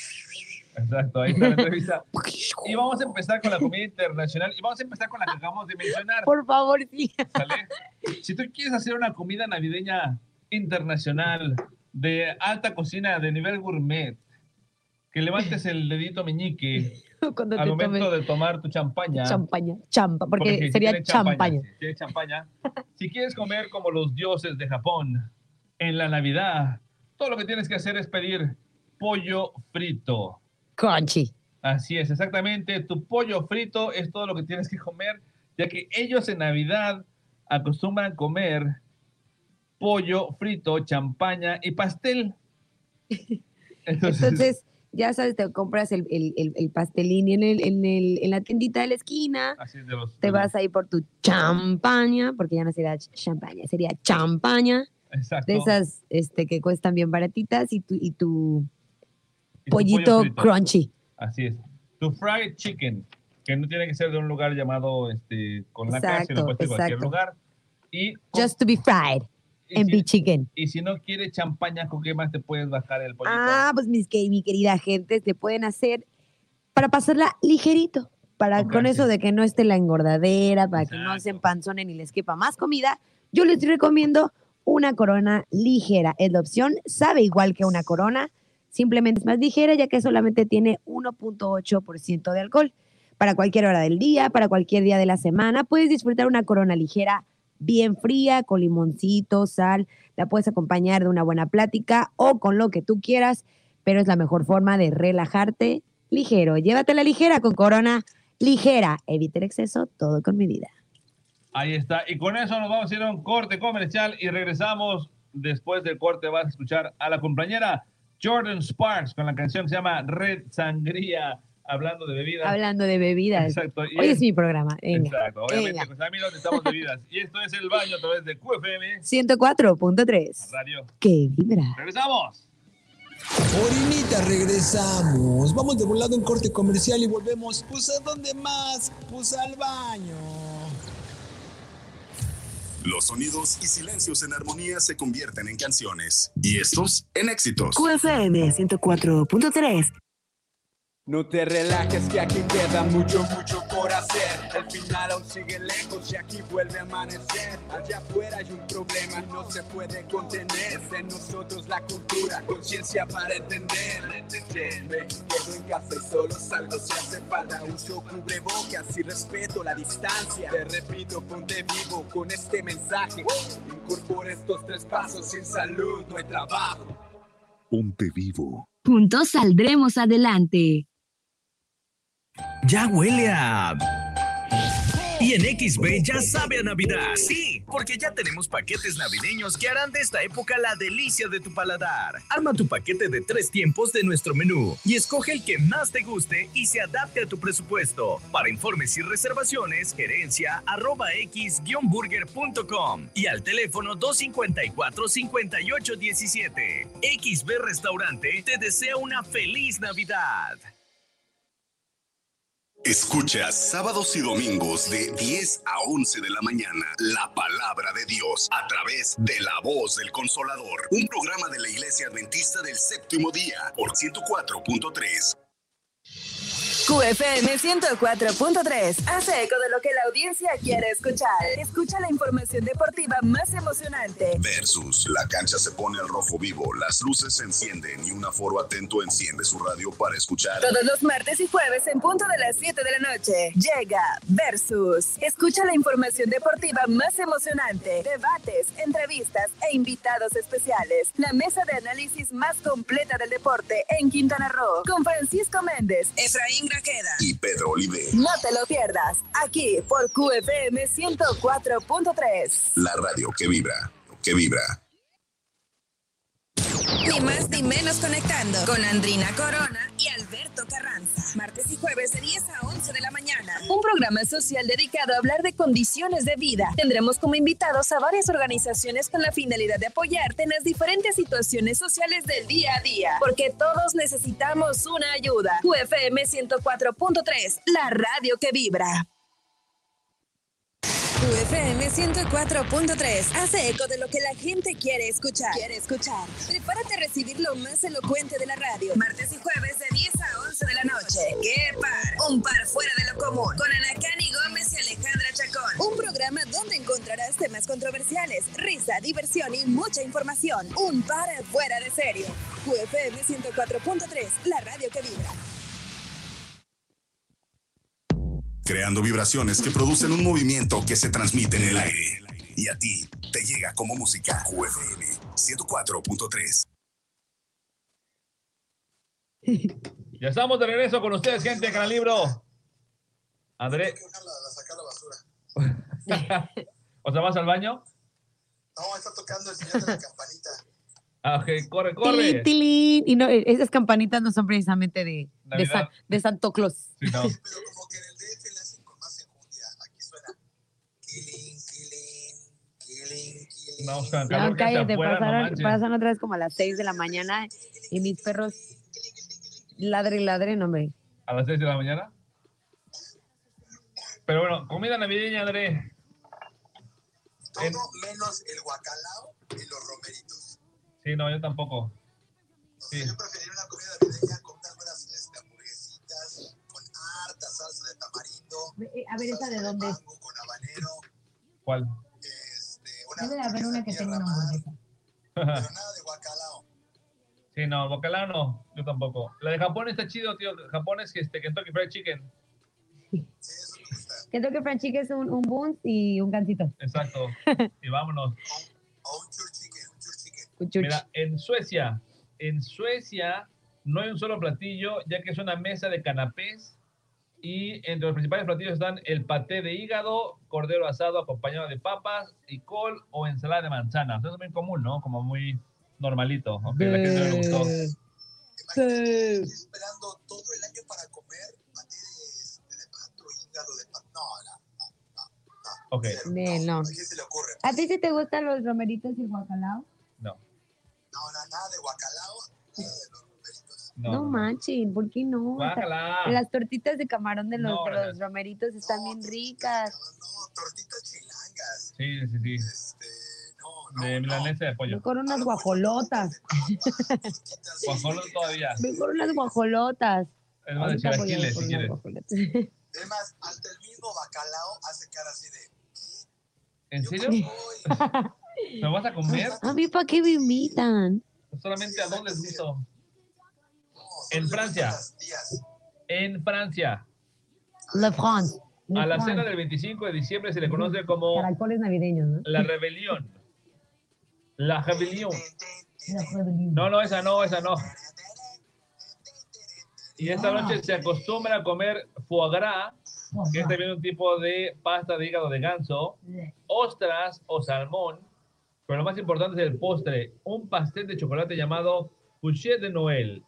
Exacto, ahí está la entrevista. Y vamos a empezar con la comida internacional. Y vamos a empezar con la que acabamos de mencionar. Por favor, sí. ¿Sale? Si tú quieres hacer una comida navideña internacional de alta cocina de nivel gourmet, que levantes el dedito meñique Cuando al te momento tomes de tomar tu champaña. champaña. Champa, porque, si sería champaña. Si champaña. Si quieres comer como los dioses de Japón en la Navidad, todo lo que tienes que hacer es pedir pollo frito. Crunchy. Así es, exactamente. Tu pollo frito es todo lo que tienes que comer, ya que ellos en Navidad acostumbran comer pollo frito, champaña y pastel. Entonces, Entonces, ya sabes, te compras el, el, el, el pastelín en, el, en, el, en la tiendita de la esquina, así es de los, te vas ahí por tu champaña, porque ya no sería ch- champaña, sería champaña, Exacto. de esas este, que cuestan bien baratitas y tu, y tu Y tu pollo pollito crunchy. Así es. Tu fried chicken, que no tiene que ser de un lugar llamado este, con la sino Exacto, puede ser de cualquier lugar. Y, Just to be fried and si- y si no quieres champaña, ¿con qué más te puedes bajar el pollito? Ah, pues mis, que- mi querida gente, te pueden hacer para pasarla ligerito, para con sí. eso de que no esté la engordadera, para que no se empanzonen y les quepa más comida, yo les recomiendo una corona ligera. Es la opción, sabe igual que una corona, simplemente es más ligera ya que solamente tiene 1.8% de alcohol. Para cualquier hora del día, para cualquier día de la semana, puedes disfrutar una corona ligera bien fría, con limoncito, sal, la puedes acompañar de una buena plática o con lo que tú quieras, pero es la mejor forma de relajarte ligero. Llévatela ligera con corona ligera. Evita el exceso, todo con medida. Ahí está. Y con eso nos vamos a ir a un corte comercial y regresamos. Después del corte vas a escuchar a la compañera Jordan Sparks con la canción que se llama Red Sangría, hablando de bebidas. Hablando de bebidas. Exacto. Y Hoy es- es mi programa. Venga. Exacto. Obviamente, Venga. pues amigos, necesitamos bebidas. Y esto es El Baño a través de QFM 104.3. Radio. Que vibra. ¡Regresamos! Orinita, regresamos. Vamos de volado en corte comercial y volvemos. Pues a dónde más? Pues al baño. Los sonidos y silencios en armonía se convierten en canciones. Y estos en éxitos. QFM 104.3. No te relajes que aquí queda mucho, mucho por hacer. El final aún sigue lejos y aquí vuelve a amanecer. Allá afuera hay un problema no se puede contener. De nosotros la cultura, conciencia para entender. Me quedo en casa y solo salgo si hace falta. Uso cubrebocas y respeto la distancia. Te repito, ponte vivo con este mensaje. Incorpora estos tres pasos. Sin salud no hay trabajo. Ponte vivo. Juntos saldremos adelante. Ya huele a... Y en XB ya sabe a Navidad. Sí, porque ya tenemos paquetes navideños que harán de esta época la delicia de tu paladar. Arma tu paquete de tres tiempos de nuestro menú y escoge el que más te guste y se adapte a tu presupuesto. Para informes y reservaciones, gerencia arroba x-burger.com y al teléfono 254-5817. XB Restaurante te desea una feliz Navidad. Escucha sábados y domingos de 10 a 11 de la mañana la palabra de Dios a través de la voz del consolador, un programa de la Iglesia Adventista del Séptimo Día por 104.3. QFM 104.3 hace eco de lo que la audiencia quiere escuchar. Escucha la información deportiva más emocionante. Versus, la cancha se pone al rojo vivo, las luces se encienden y un aforo atento enciende su radio para escuchar. Todos los martes y jueves en punto de las 7 de la noche. Llega Versus. Escucha la información deportiva más emocionante. Debates, entrevistas e invitados especiales. La mesa de análisis más completa del deporte en Quintana Roo. Con Francisco Méndez, Efraín Grajeda. Y Pedro Olive, No te lo pierdas. Aquí por QFM 104.3. la radio que vibra, que vibra. Ni más ni menos conectando con Andrina Corona y Alberto Carranza. Martes y jueves de 10 a 11 de la mañana. Un programa social dedicado a hablar de condiciones de vida. Tendremos como invitados a varias organizaciones con la finalidad de apoyarte en las diferentes situaciones sociales del día a día. Porque todos necesitamos una ayuda. UFM 104.3, la radio que vibra. UFM 104.3 hace eco de lo que la gente quiere escuchar. Quiere escuchar. Prepárate a recibir lo más elocuente de la radio. Martes y jueves de 10 a 11 de la noche. ¡Qué par! Un par fuera de lo común. Con Anacani Gómez y Alejandra Chacón. Un programa donde encontrarás temas controversiales, risa, diversión y mucha información. Un par fuera de serio. UFM 104.3, la radio que vibra. Creando vibraciones que producen un movimiento que se transmite en el aire. Y a ti te llega como música QFM 104.3. Ya estamos de regreso con ustedes, gente de Libro. André. o sea, ¿vas al baño? No, está tocando el señor de la campanita. Ah, ok, corre, corre. tilín. Y no, eh, esas campanitas no son precisamente de, de, Navidad. San- de Santo Claus. Sí, no. No, o sea, No, calor hace cállate, afuera, no pasaron, manches. pasan otra vez como a las 6 de la mañana y mis perros ladre y ladre, no, hombre. A las 6 de la mañana. Pero bueno, comida navideña, André. Todo menos el guacalao y los romeritos. Sí, no, yo tampoco. Sí. Yo preferiría una comida navideña con unas buenas este, hamburguesitas, con harta salsa de tamarindo, A ver, ¿esa de dónde con habanero, ¿Cuál? Debe de haber una que tenga una hamburguesa. nada de guacalao. Sí, no, bacalao no, yo tampoco. La de Japón está chido, tío. Japón es que este, Kentucky Fried Chicken. Kentucky Fried Chicken es un, un buns y un gansito. Exacto. Y vámonos. Un church. Mira, en Suecia, en Suecia no hay un solo platillo, ya que es una mesa de canapés Y entre los principales platillos están el paté de hígado, cordero asado acompañado de papas y col o ensalada de manzana. Eso es muy común, ¿no? Como muy normalito. Ok, la gente no le gustó. esperando todo el año para comer paté de, de pato, hígado de pato. No, no, Ok. Nel, no. ¿a quién se le ocurre? ¿A ti sí te gustan los romeritos y el guacalao? No. No, no, nada de guacalao, nada de. No, No, manchen, ¿por qué no? Guácala. Las tortitas de camarón de los, No, de los romeritos están bien ricas. No, tortitas chilangas. Sí, sí, sí. Este, no, no. De milanesa de pollo. Mejor unas guajolotas. Guajolo todavía. Mejor unas guajolotas. Es más de chilaquiles, si quieres. guajolotas. Es más, hasta el mismo bacalao hace cara así de. ¿En serio? ¿Me vas a comer? A mí, ¿para qué me invitan? Solamente a dónde les gustó. En Francia. En Francia. Le France. Le A la France. cena del 25 de diciembre se le conoce como Caracoles navideños, ¿no? la rebelión. La rebelión. La rebelión. No, no, esa no, esa no. Y esta noche se acostumbra a comer foie gras, que es también un tipo de pasta de hígado de ganso, ostras o salmón, pero lo más importante es el postre, un pastel de chocolate llamado Boucher de Noël.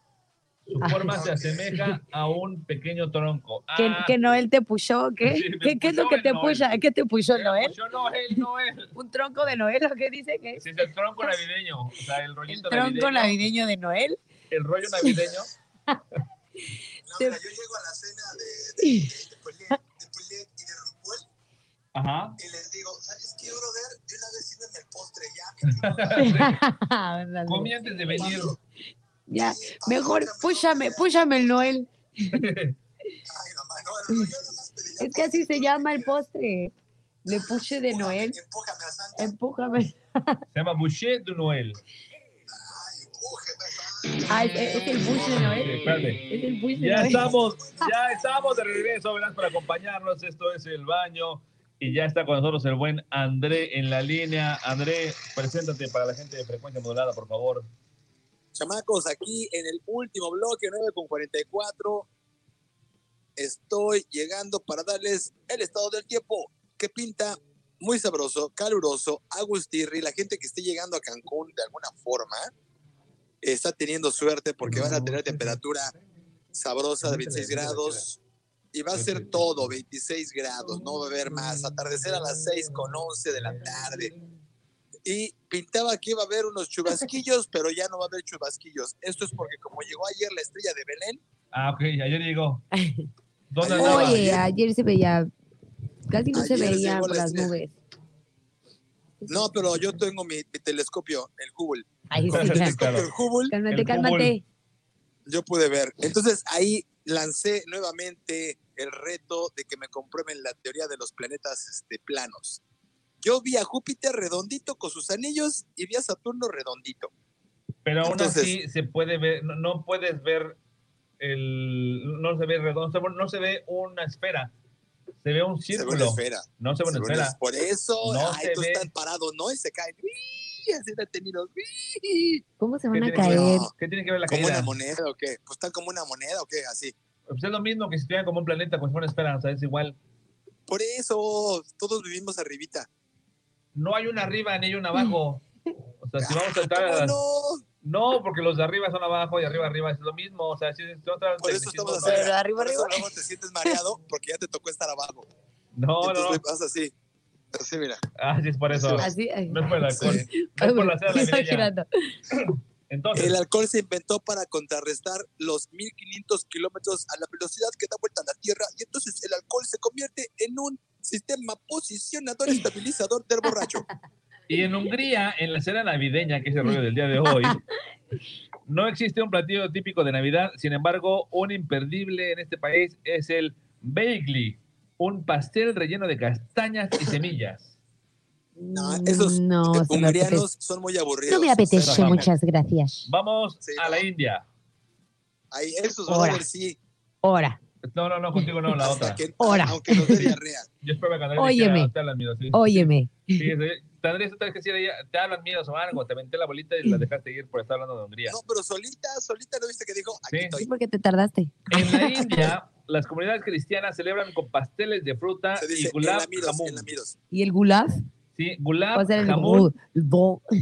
Su forma se asemeja a un pequeño tronco. ¿Que, Ah, que Noel te puso? ¿Qué? Sí, ¿Qué, qué es lo que el te puso? ¿Qué te puso Noel? Yo Noel, Noel. ¿Un tronco de Noel o qué dice que es? Sí, es el tronco navideño, o sea, el rollito ¿Tronco navideño. navideño de Noel? El rollo navideño. No, mira, yo llego a la cena de, de, de, de Poulet y de RuPaul Ajá. y les digo, ¿sabes qué, brother? De una vez sírveme el postre ya. Comí antes de venir. Ya, mejor púchame, púchame el Noel. Es que así se llama el postre. Le puse de Noel. Empújame. Se llama Boucher de Noël. Ay, es el push de Noel. espérate. Es el push de Ya Noel. estamos, ya estamos de regreso, gracias por acompañarnos. Esto es El Baño y ya está con nosotros el buen André en la línea. André, preséntate para la gente de frecuencia modulada, por favor. Chamacos, aquí en el último bloque, 9 con 44, estoy llegando para darles el estado del tiempo que pinta muy sabroso, caluroso, agustirri. La gente que esté llegando a Cancún de alguna forma está teniendo suerte porque van a tener temperatura sabrosa de 26 grados y va a ser todo 26 grados, no va a haber más. Atardecer a las 6 con 11 de la tarde. Y pintaba que iba a haber unos chubasquillos, pero ya no va a haber chubasquillos. Esto es porque como llegó ayer la estrella de Belén, Ah, ok, ayer llegó. ¿Dónde andaba? Oye, ayer se veía, casi no se Ayer veía llegó por la las nubes. no, pero yo tengo mi, mi telescopio, el Hubble. Con sí, el telescopio, el Hubble, Cálmate, el cálmate. Hubble, yo pude ver. Entonces ahí lancé nuevamente el reto de que me comprueben la teoría de los planetas este, planos. Yo vi a Júpiter redondito con sus anillos y vi a Saturno redondito. Pero aún Entonces- así se puede ver, no, no puedes ver el, no se ve redondo, no se- se ve una esfera, se ve un Se ve círculo. una esfera. No se ve una Se ve una- esfera. Por eso, No ay, se tú ve. estás parado, ¿no? Y se caen. ¡Uy! Así detenidos. ¡Uy! ¿Cómo se ¿Qué van a que caer? ¿Qué tiene que ver la ¿Como caída? una moneda o qué? Pues están como una moneda o qué, así. Pues es lo mismo que si estuvieran como un planeta, como si fuera una esfera, o sea, es igual. Por eso, todos vivimos arribita. No hay una arriba ni hay una abajo. O sea, si vamos a entrar a ¿Cómo las- no? No, porque los de arriba son abajo y arriba arriba es lo mismo. O sea, si si otra Por eso estamos. Por eso luego te sientes mareado porque ya te tocó estar abajo. No, entonces no. le así. Así, mira. Ah, sí, es por eso. Así, ay. No es por el alcohol. Sí. No es por la navideña. girando. Entonces, El alcohol se inventó para contrarrestar los 1500 kilómetros a la velocidad que da vuelta a la Tierra y entonces el alcohol se convierte en un sistema posicionador estabilizador del borracho. y en Hungría, en la cena navideña, que es el rollo del día de hoy, no existe un platillo típico de Navidad. Sin embargo, un imperdible en este país es el beigli, un pastel relleno de castañas y semillas. No, esos No, hungrianos son muy aburridos. No me apetece, muchas gracias. Vamos a la India. Ahí, esos Ahora. brothers sí. Ahora, No, no, no, contigo no, la otra. Que- Ahora. Aunque nos dé diarrea. Yo espero que Andrés Óyeme. me te hablan miedo, sí. óyeme. Sí. Te Andrés, tú que decir, ella, te hablan miedos o algo, te aventé la bolita y la dejaste ir por estar hablando de Hungría. No, pero solita, solita, ¿no viste que dijo? Aquí Sí. estoy. Sí, porque te tardaste. En la India, las comunidades cristianas celebran con pasteles de fruta y gulab. ¿Y el gulab? Sí, gulab jamón,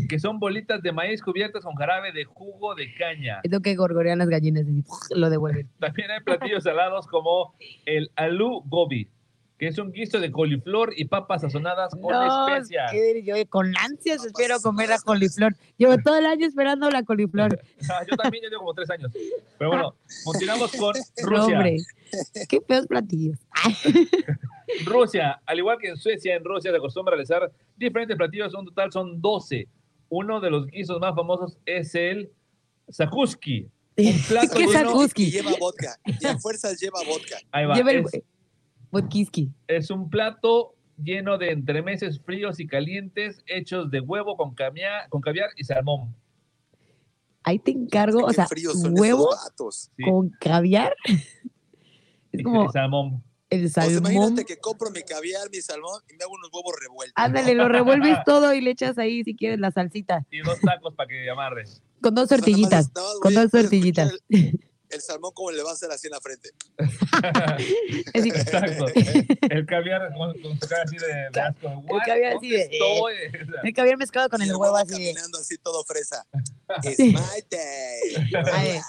que son bolitas de maíz cubiertas con jarabe de jugo de caña. Es lo que gorgorean las gallinas y lo devuelven. También hay platillos salados como el aloo gobi, que es un guiso de coliflor y papas sazonadas con No, especias. que yo con ansias espero comer la coliflor. Llevo todo el año esperando la coliflor. Ah, yo también, yo llevo como tres años. Pero bueno, continuamos con No, Rusia. hombre, qué feos platillos. Rusia, al igual que en Suecia, en Rusia se acostumbra a realizar diferentes platillos, un total son 12. Uno de los guisos más famosos es el sakuski. Un plato ¿Qué es lleva vodka. Y a fuerzas lleva vodka. Ahí va. Lleva el es, vodkiski. es un plato lleno de entremeses fríos y calientes hechos de huevo con, camia- con caviar y salmón. Ahí te encargo, o sea, huevo con caviar. Es Y- como y salmón. el salmón. imagínate que compro mi caviar, mi salmón y me hago unos huevos revueltos. Ándale, lo revuelves todo y le echas ahí si quieres la salsita. Y dos tacos para que amarres. Con dos O sea, nada más tortillitas. es- nada más Con dos a tortillitas. El, salmón como le va a hacer así en la frente. Exacto. El caviar con, con su cara así de, de asco. El caviar así de- ¿Dónde estoy? el caviar mezclado con Y el huevo así de. Caminando así todo fresa. It's Sí. my day. Ay,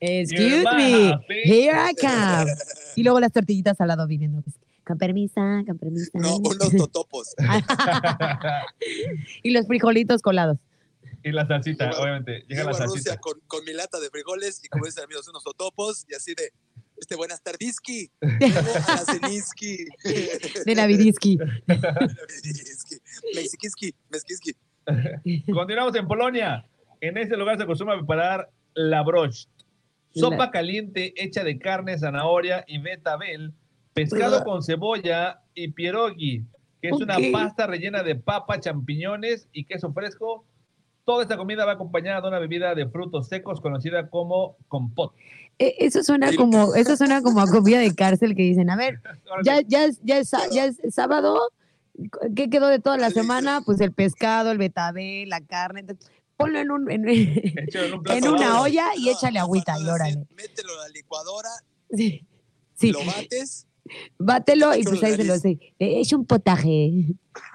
Excuse me, here I come. Y luego las tortillitas al lado viniendo. pues, con permisa, con permisa. No, unos totopos. y los frijolitos colados. Y la salsita, Llego obviamente. Llega la salsita. con, con mi lata de frijoles y como dicen amigos, unos totopos y así de, este, buenas tardiski. De Navidiski. Mexikiski, Mexikiski. Continuamos en Polonia. En este lugar se acostumbra a preparar la broch. Sopa La- caliente hecha de carne, zanahoria y betabel, pescado con cebolla y pierogi, que es una Ok. pasta rellena de papa, champiñones y queso fresco. Toda esta comida va acompañada de una bebida de frutos secos conocida como compot. Eh, Eso suena como, eso suena como a comida de cárcel que dicen, a ver, ya, ya, es, ya, es, ya es sábado, ¿qué quedó de toda la semana? Pues el pescado, el betabel, la carne. entonces, Ponlo en, un, en, Hecho en un plato en una olla y échale agüita y órale. Mételo a la licuadora, Sí, sí. lo bates. Bátelo y pues ahí se lo sé. Es un potaje.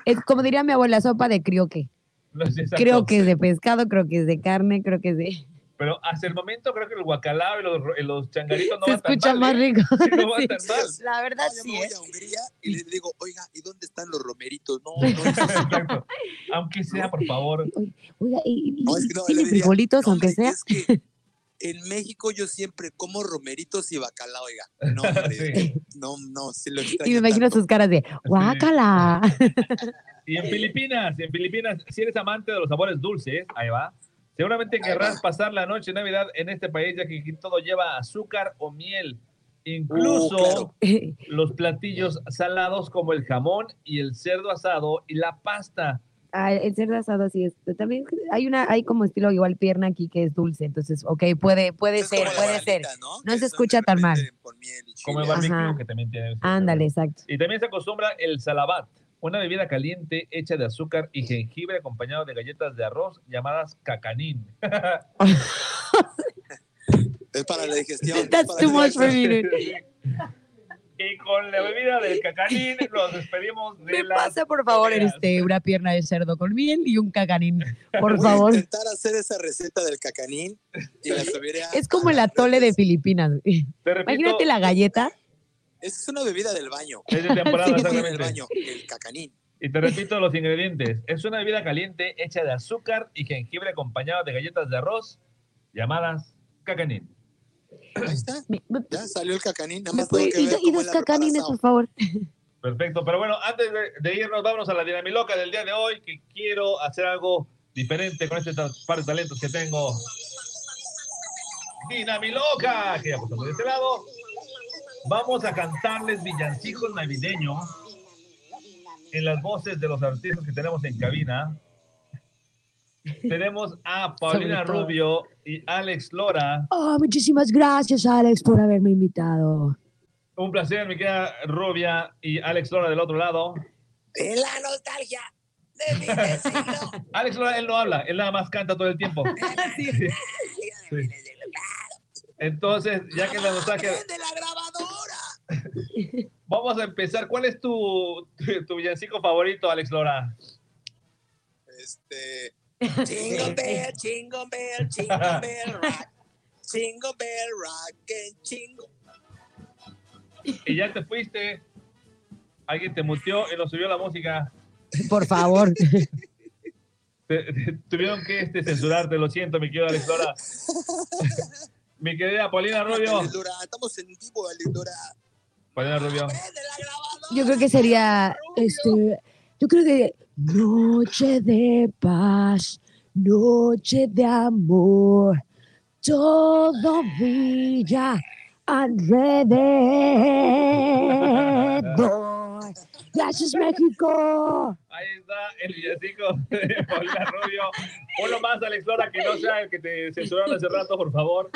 Es como diría mi abuela, sopa de crioque. No sé. Creo que es de pescado, creo que es de carne, creo que es de... Pero hasta el momento creo que el guacalao y los, los changaritos no Se van tan escucha mal, más ¿eh? rico. Sí, no van Sí. tan mal. La verdad No, yo sí, me voy ¿eh? a Hungría y le digo, oiga, ¿y dónde están los romeritos? No, no, Exacto. Aunque sea, por favor. Oiga, y, y- No, es que no, ¿tiene frijolitos, no, aunque sea? Es que en México yo siempre como romeritos y bacalao, oiga. No, hombre, Sí. no, no, se lo Y extraño me imagino tanto. sus caras de guácala. Y en Filipinas, en Filipinas, si eres amante de los sabores dulces, ahí va. Seguramente querrás pasar la noche de Navidad en este país, ya que todo lleva azúcar o miel. Incluso Uh, claro. los platillos salados como el jamón y el cerdo asado y la pasta. Ah, el cerdo asado sí es. También hay una, hay como estilo igual pierna aquí que es dulce, entonces, ok, puede, puede ser, puede ser. ¿no? Se escucha tan mal. Como el chile. barbecue, Ajá. que también tiene. Ándale, exacto. Y también se acostumbra el salabat, una bebida caliente hecha de azúcar y jengibre acompañado de galletas de arroz llamadas cacanín. Es para la digestión. es That's para too la much for me. Y con la bebida del cacanín nos despedimos de Me las pasa, por favor, comidas. este, una pierna de cerdo con miel y un cacanín, por Voy a favor. intentar hacer esa receta del cacanín y la subiré a... Es como el atole de Filipinas. güey. Te repito, Imagínate la galleta. Esa es una bebida del baño. es de temporada, Sí, Una bebida del exactamente. baño, el cacanín. Y te repito los ingredientes. Es una bebida caliente hecha de azúcar y jengibre acompañada de galletas de arroz llamadas cacanín. Ahí está. Ya salió el cacanín. Nada ¿me más tengo puede- que y, ver y cómo dos cacanines, por favor. Perfecto, pero bueno, antes de, de irnos, vámonos a la dinamiloca del día de hoy, que quiero hacer algo diferente con este par de talentos que tengo. Dinamiloca, que ya pasamos de este lado. Vamos a cantarles villancicos navideños en las voces de los artistas que tenemos en cabina. Tenemos a Paulina. Rubio y Alex Lora. Oh, muchísimas gracias, Alex, por haberme invitado. Un placer, mi querida Rubia y Alex Lora del otro lado. La nostalgia de mi vecino. Alex Lora, él no habla, él nada más canta todo el tiempo. Sí. Entonces, ya que la nostalgia, de la grabadora. Vamos a empezar. ¿Cuál es tu, tu, tu villancico favorito, Alex Lora? Este. Jingle bell, jingle bell, jingle bell rock. Jingle bell rock and jingle. Y ya te fuiste. Alguien te muteó y nos subió la música. Por favor. Te- te- tuvieron que este, censurarte, lo siento, mi querido Alex Lora. mi querida Paulina Rubio. Estamos en vivo, Alindora. Paulina Rubio. Yo creo que sería, este, yo creo que noche de paz, noche de amor, todo brilla alrededor. Gracias México. Ahí está el villancico de Paulina Rubio. Uno más, Alex Lora, que no sea el que te censuraron hace rato, por favor.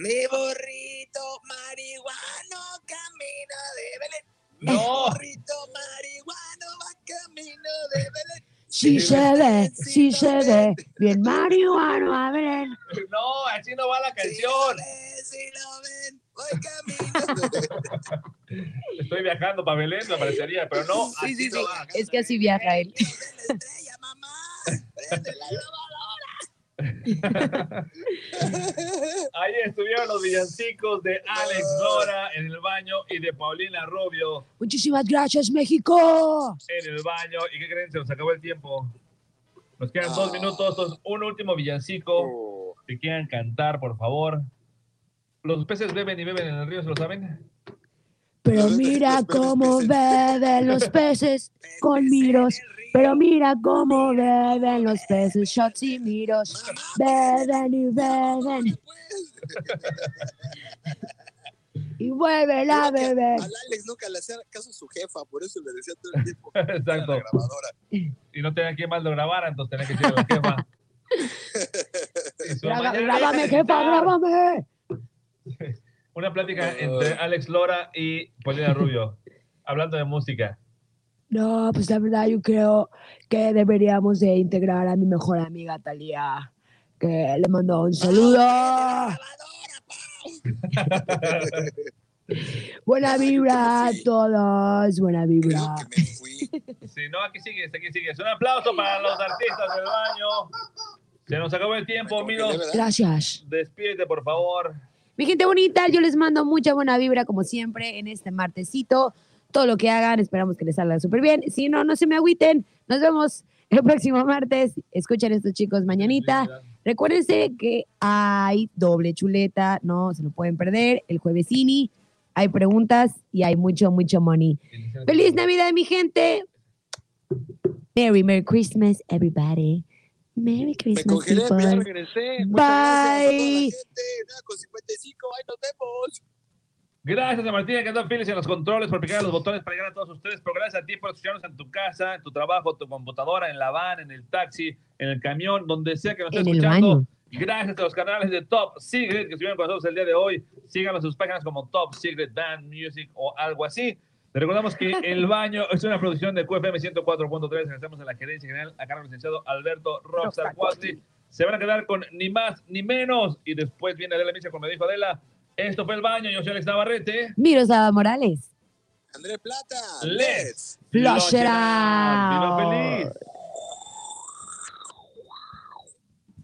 Mi burrito marihuano camina de Belén. No. burrito marihuano va camino de Belén. Sí se ve, sí se ve, bien marihuano, a ver. No, así no va la canción. Si lo ven, voy camino. Estoy viajando para Belén, me parecería, pero no. Sí, sí, no sí, va. es que así viaja él. Ahí estuvieron los villancicos de Alex Lora en el baño y de Paulina Rubio Muchísimas gracias México. en el baño. ¿Y qué creen? Se nos acabó el tiempo. Nos quedan dos minutos. Entonces, un último villancico que quieran cantar, por favor. Los peces beben y beben en el río, ¿se lo saben? Pero mira cómo beben los peces con miros. Pero mira cómo beben los peces, shots y miros. Beben y beben. Y vuelven a beber. Al Alex nunca le hacía caso a su jefa, por eso le decía todo el tiempo. Exacto. grabadora. Y no tenía quien más lo grabara, entonces tenía que decirle a la jefa. Grábame, es jefa, grábame. Una plática entre Alex Lora y Paulina Rubio, hablando de música. No, pues la verdad yo creo que deberíamos de integrar a mi mejor amiga Talía, que le mando un saludo. Buena vibra a todos, buena vibra. Sí, no, aquí sigues, aquí sigues. Un aplauso para los artistas del baño. Se nos acabó el tiempo, Milos. Gracias. Despídete, por favor. Mi gente bonita, yo les mando mucha buena vibra como siempre en este martesito. Todo lo que hagan, esperamos que les salga súper bien. Si no, no se me agüiten. Nos vemos el próximo martes. Escuchen estos chicos mañanita. Recuérdense que hay doble chuleta, no se lo pueden perder. El juevesini, hay preguntas y hay mucho, mucho money. ¡Feliz Navidad, mi gente! Merry, Merry Christmas, everybody. Merry Me Christmas, congelé, pero ya regresé. Muchas gracias a toda la Bye. gente. 9 con 55, ahí nos vemos. Gracias a Martina que anda feliz en los controles por picar los botones para llegar a todos ustedes. Pero gracias a ti por escucharnos en tu casa, en tu trabajo, en tu computadora, en la van, en el taxi, en el camión, donde sea que nos estés escuchando. baño. Gracias a los canales de Top Secret que estuvieron con nosotros el día de hoy. Síganos en sus páginas como Top Secret Band Music o algo así. Les recordamos que El Baño es una producción de QFM 104.3. Estamos en la gerencia general a cargo del licenciado Alberto Rockstar Quatli. Se van a quedar con ni más ni menos. Y después viene Adela Micha, como me dijo Adela. Esto fue El Baño. Yo soy Alex Navarrete. Miroslava Morales. Andrés Plata. Viva out. feliz.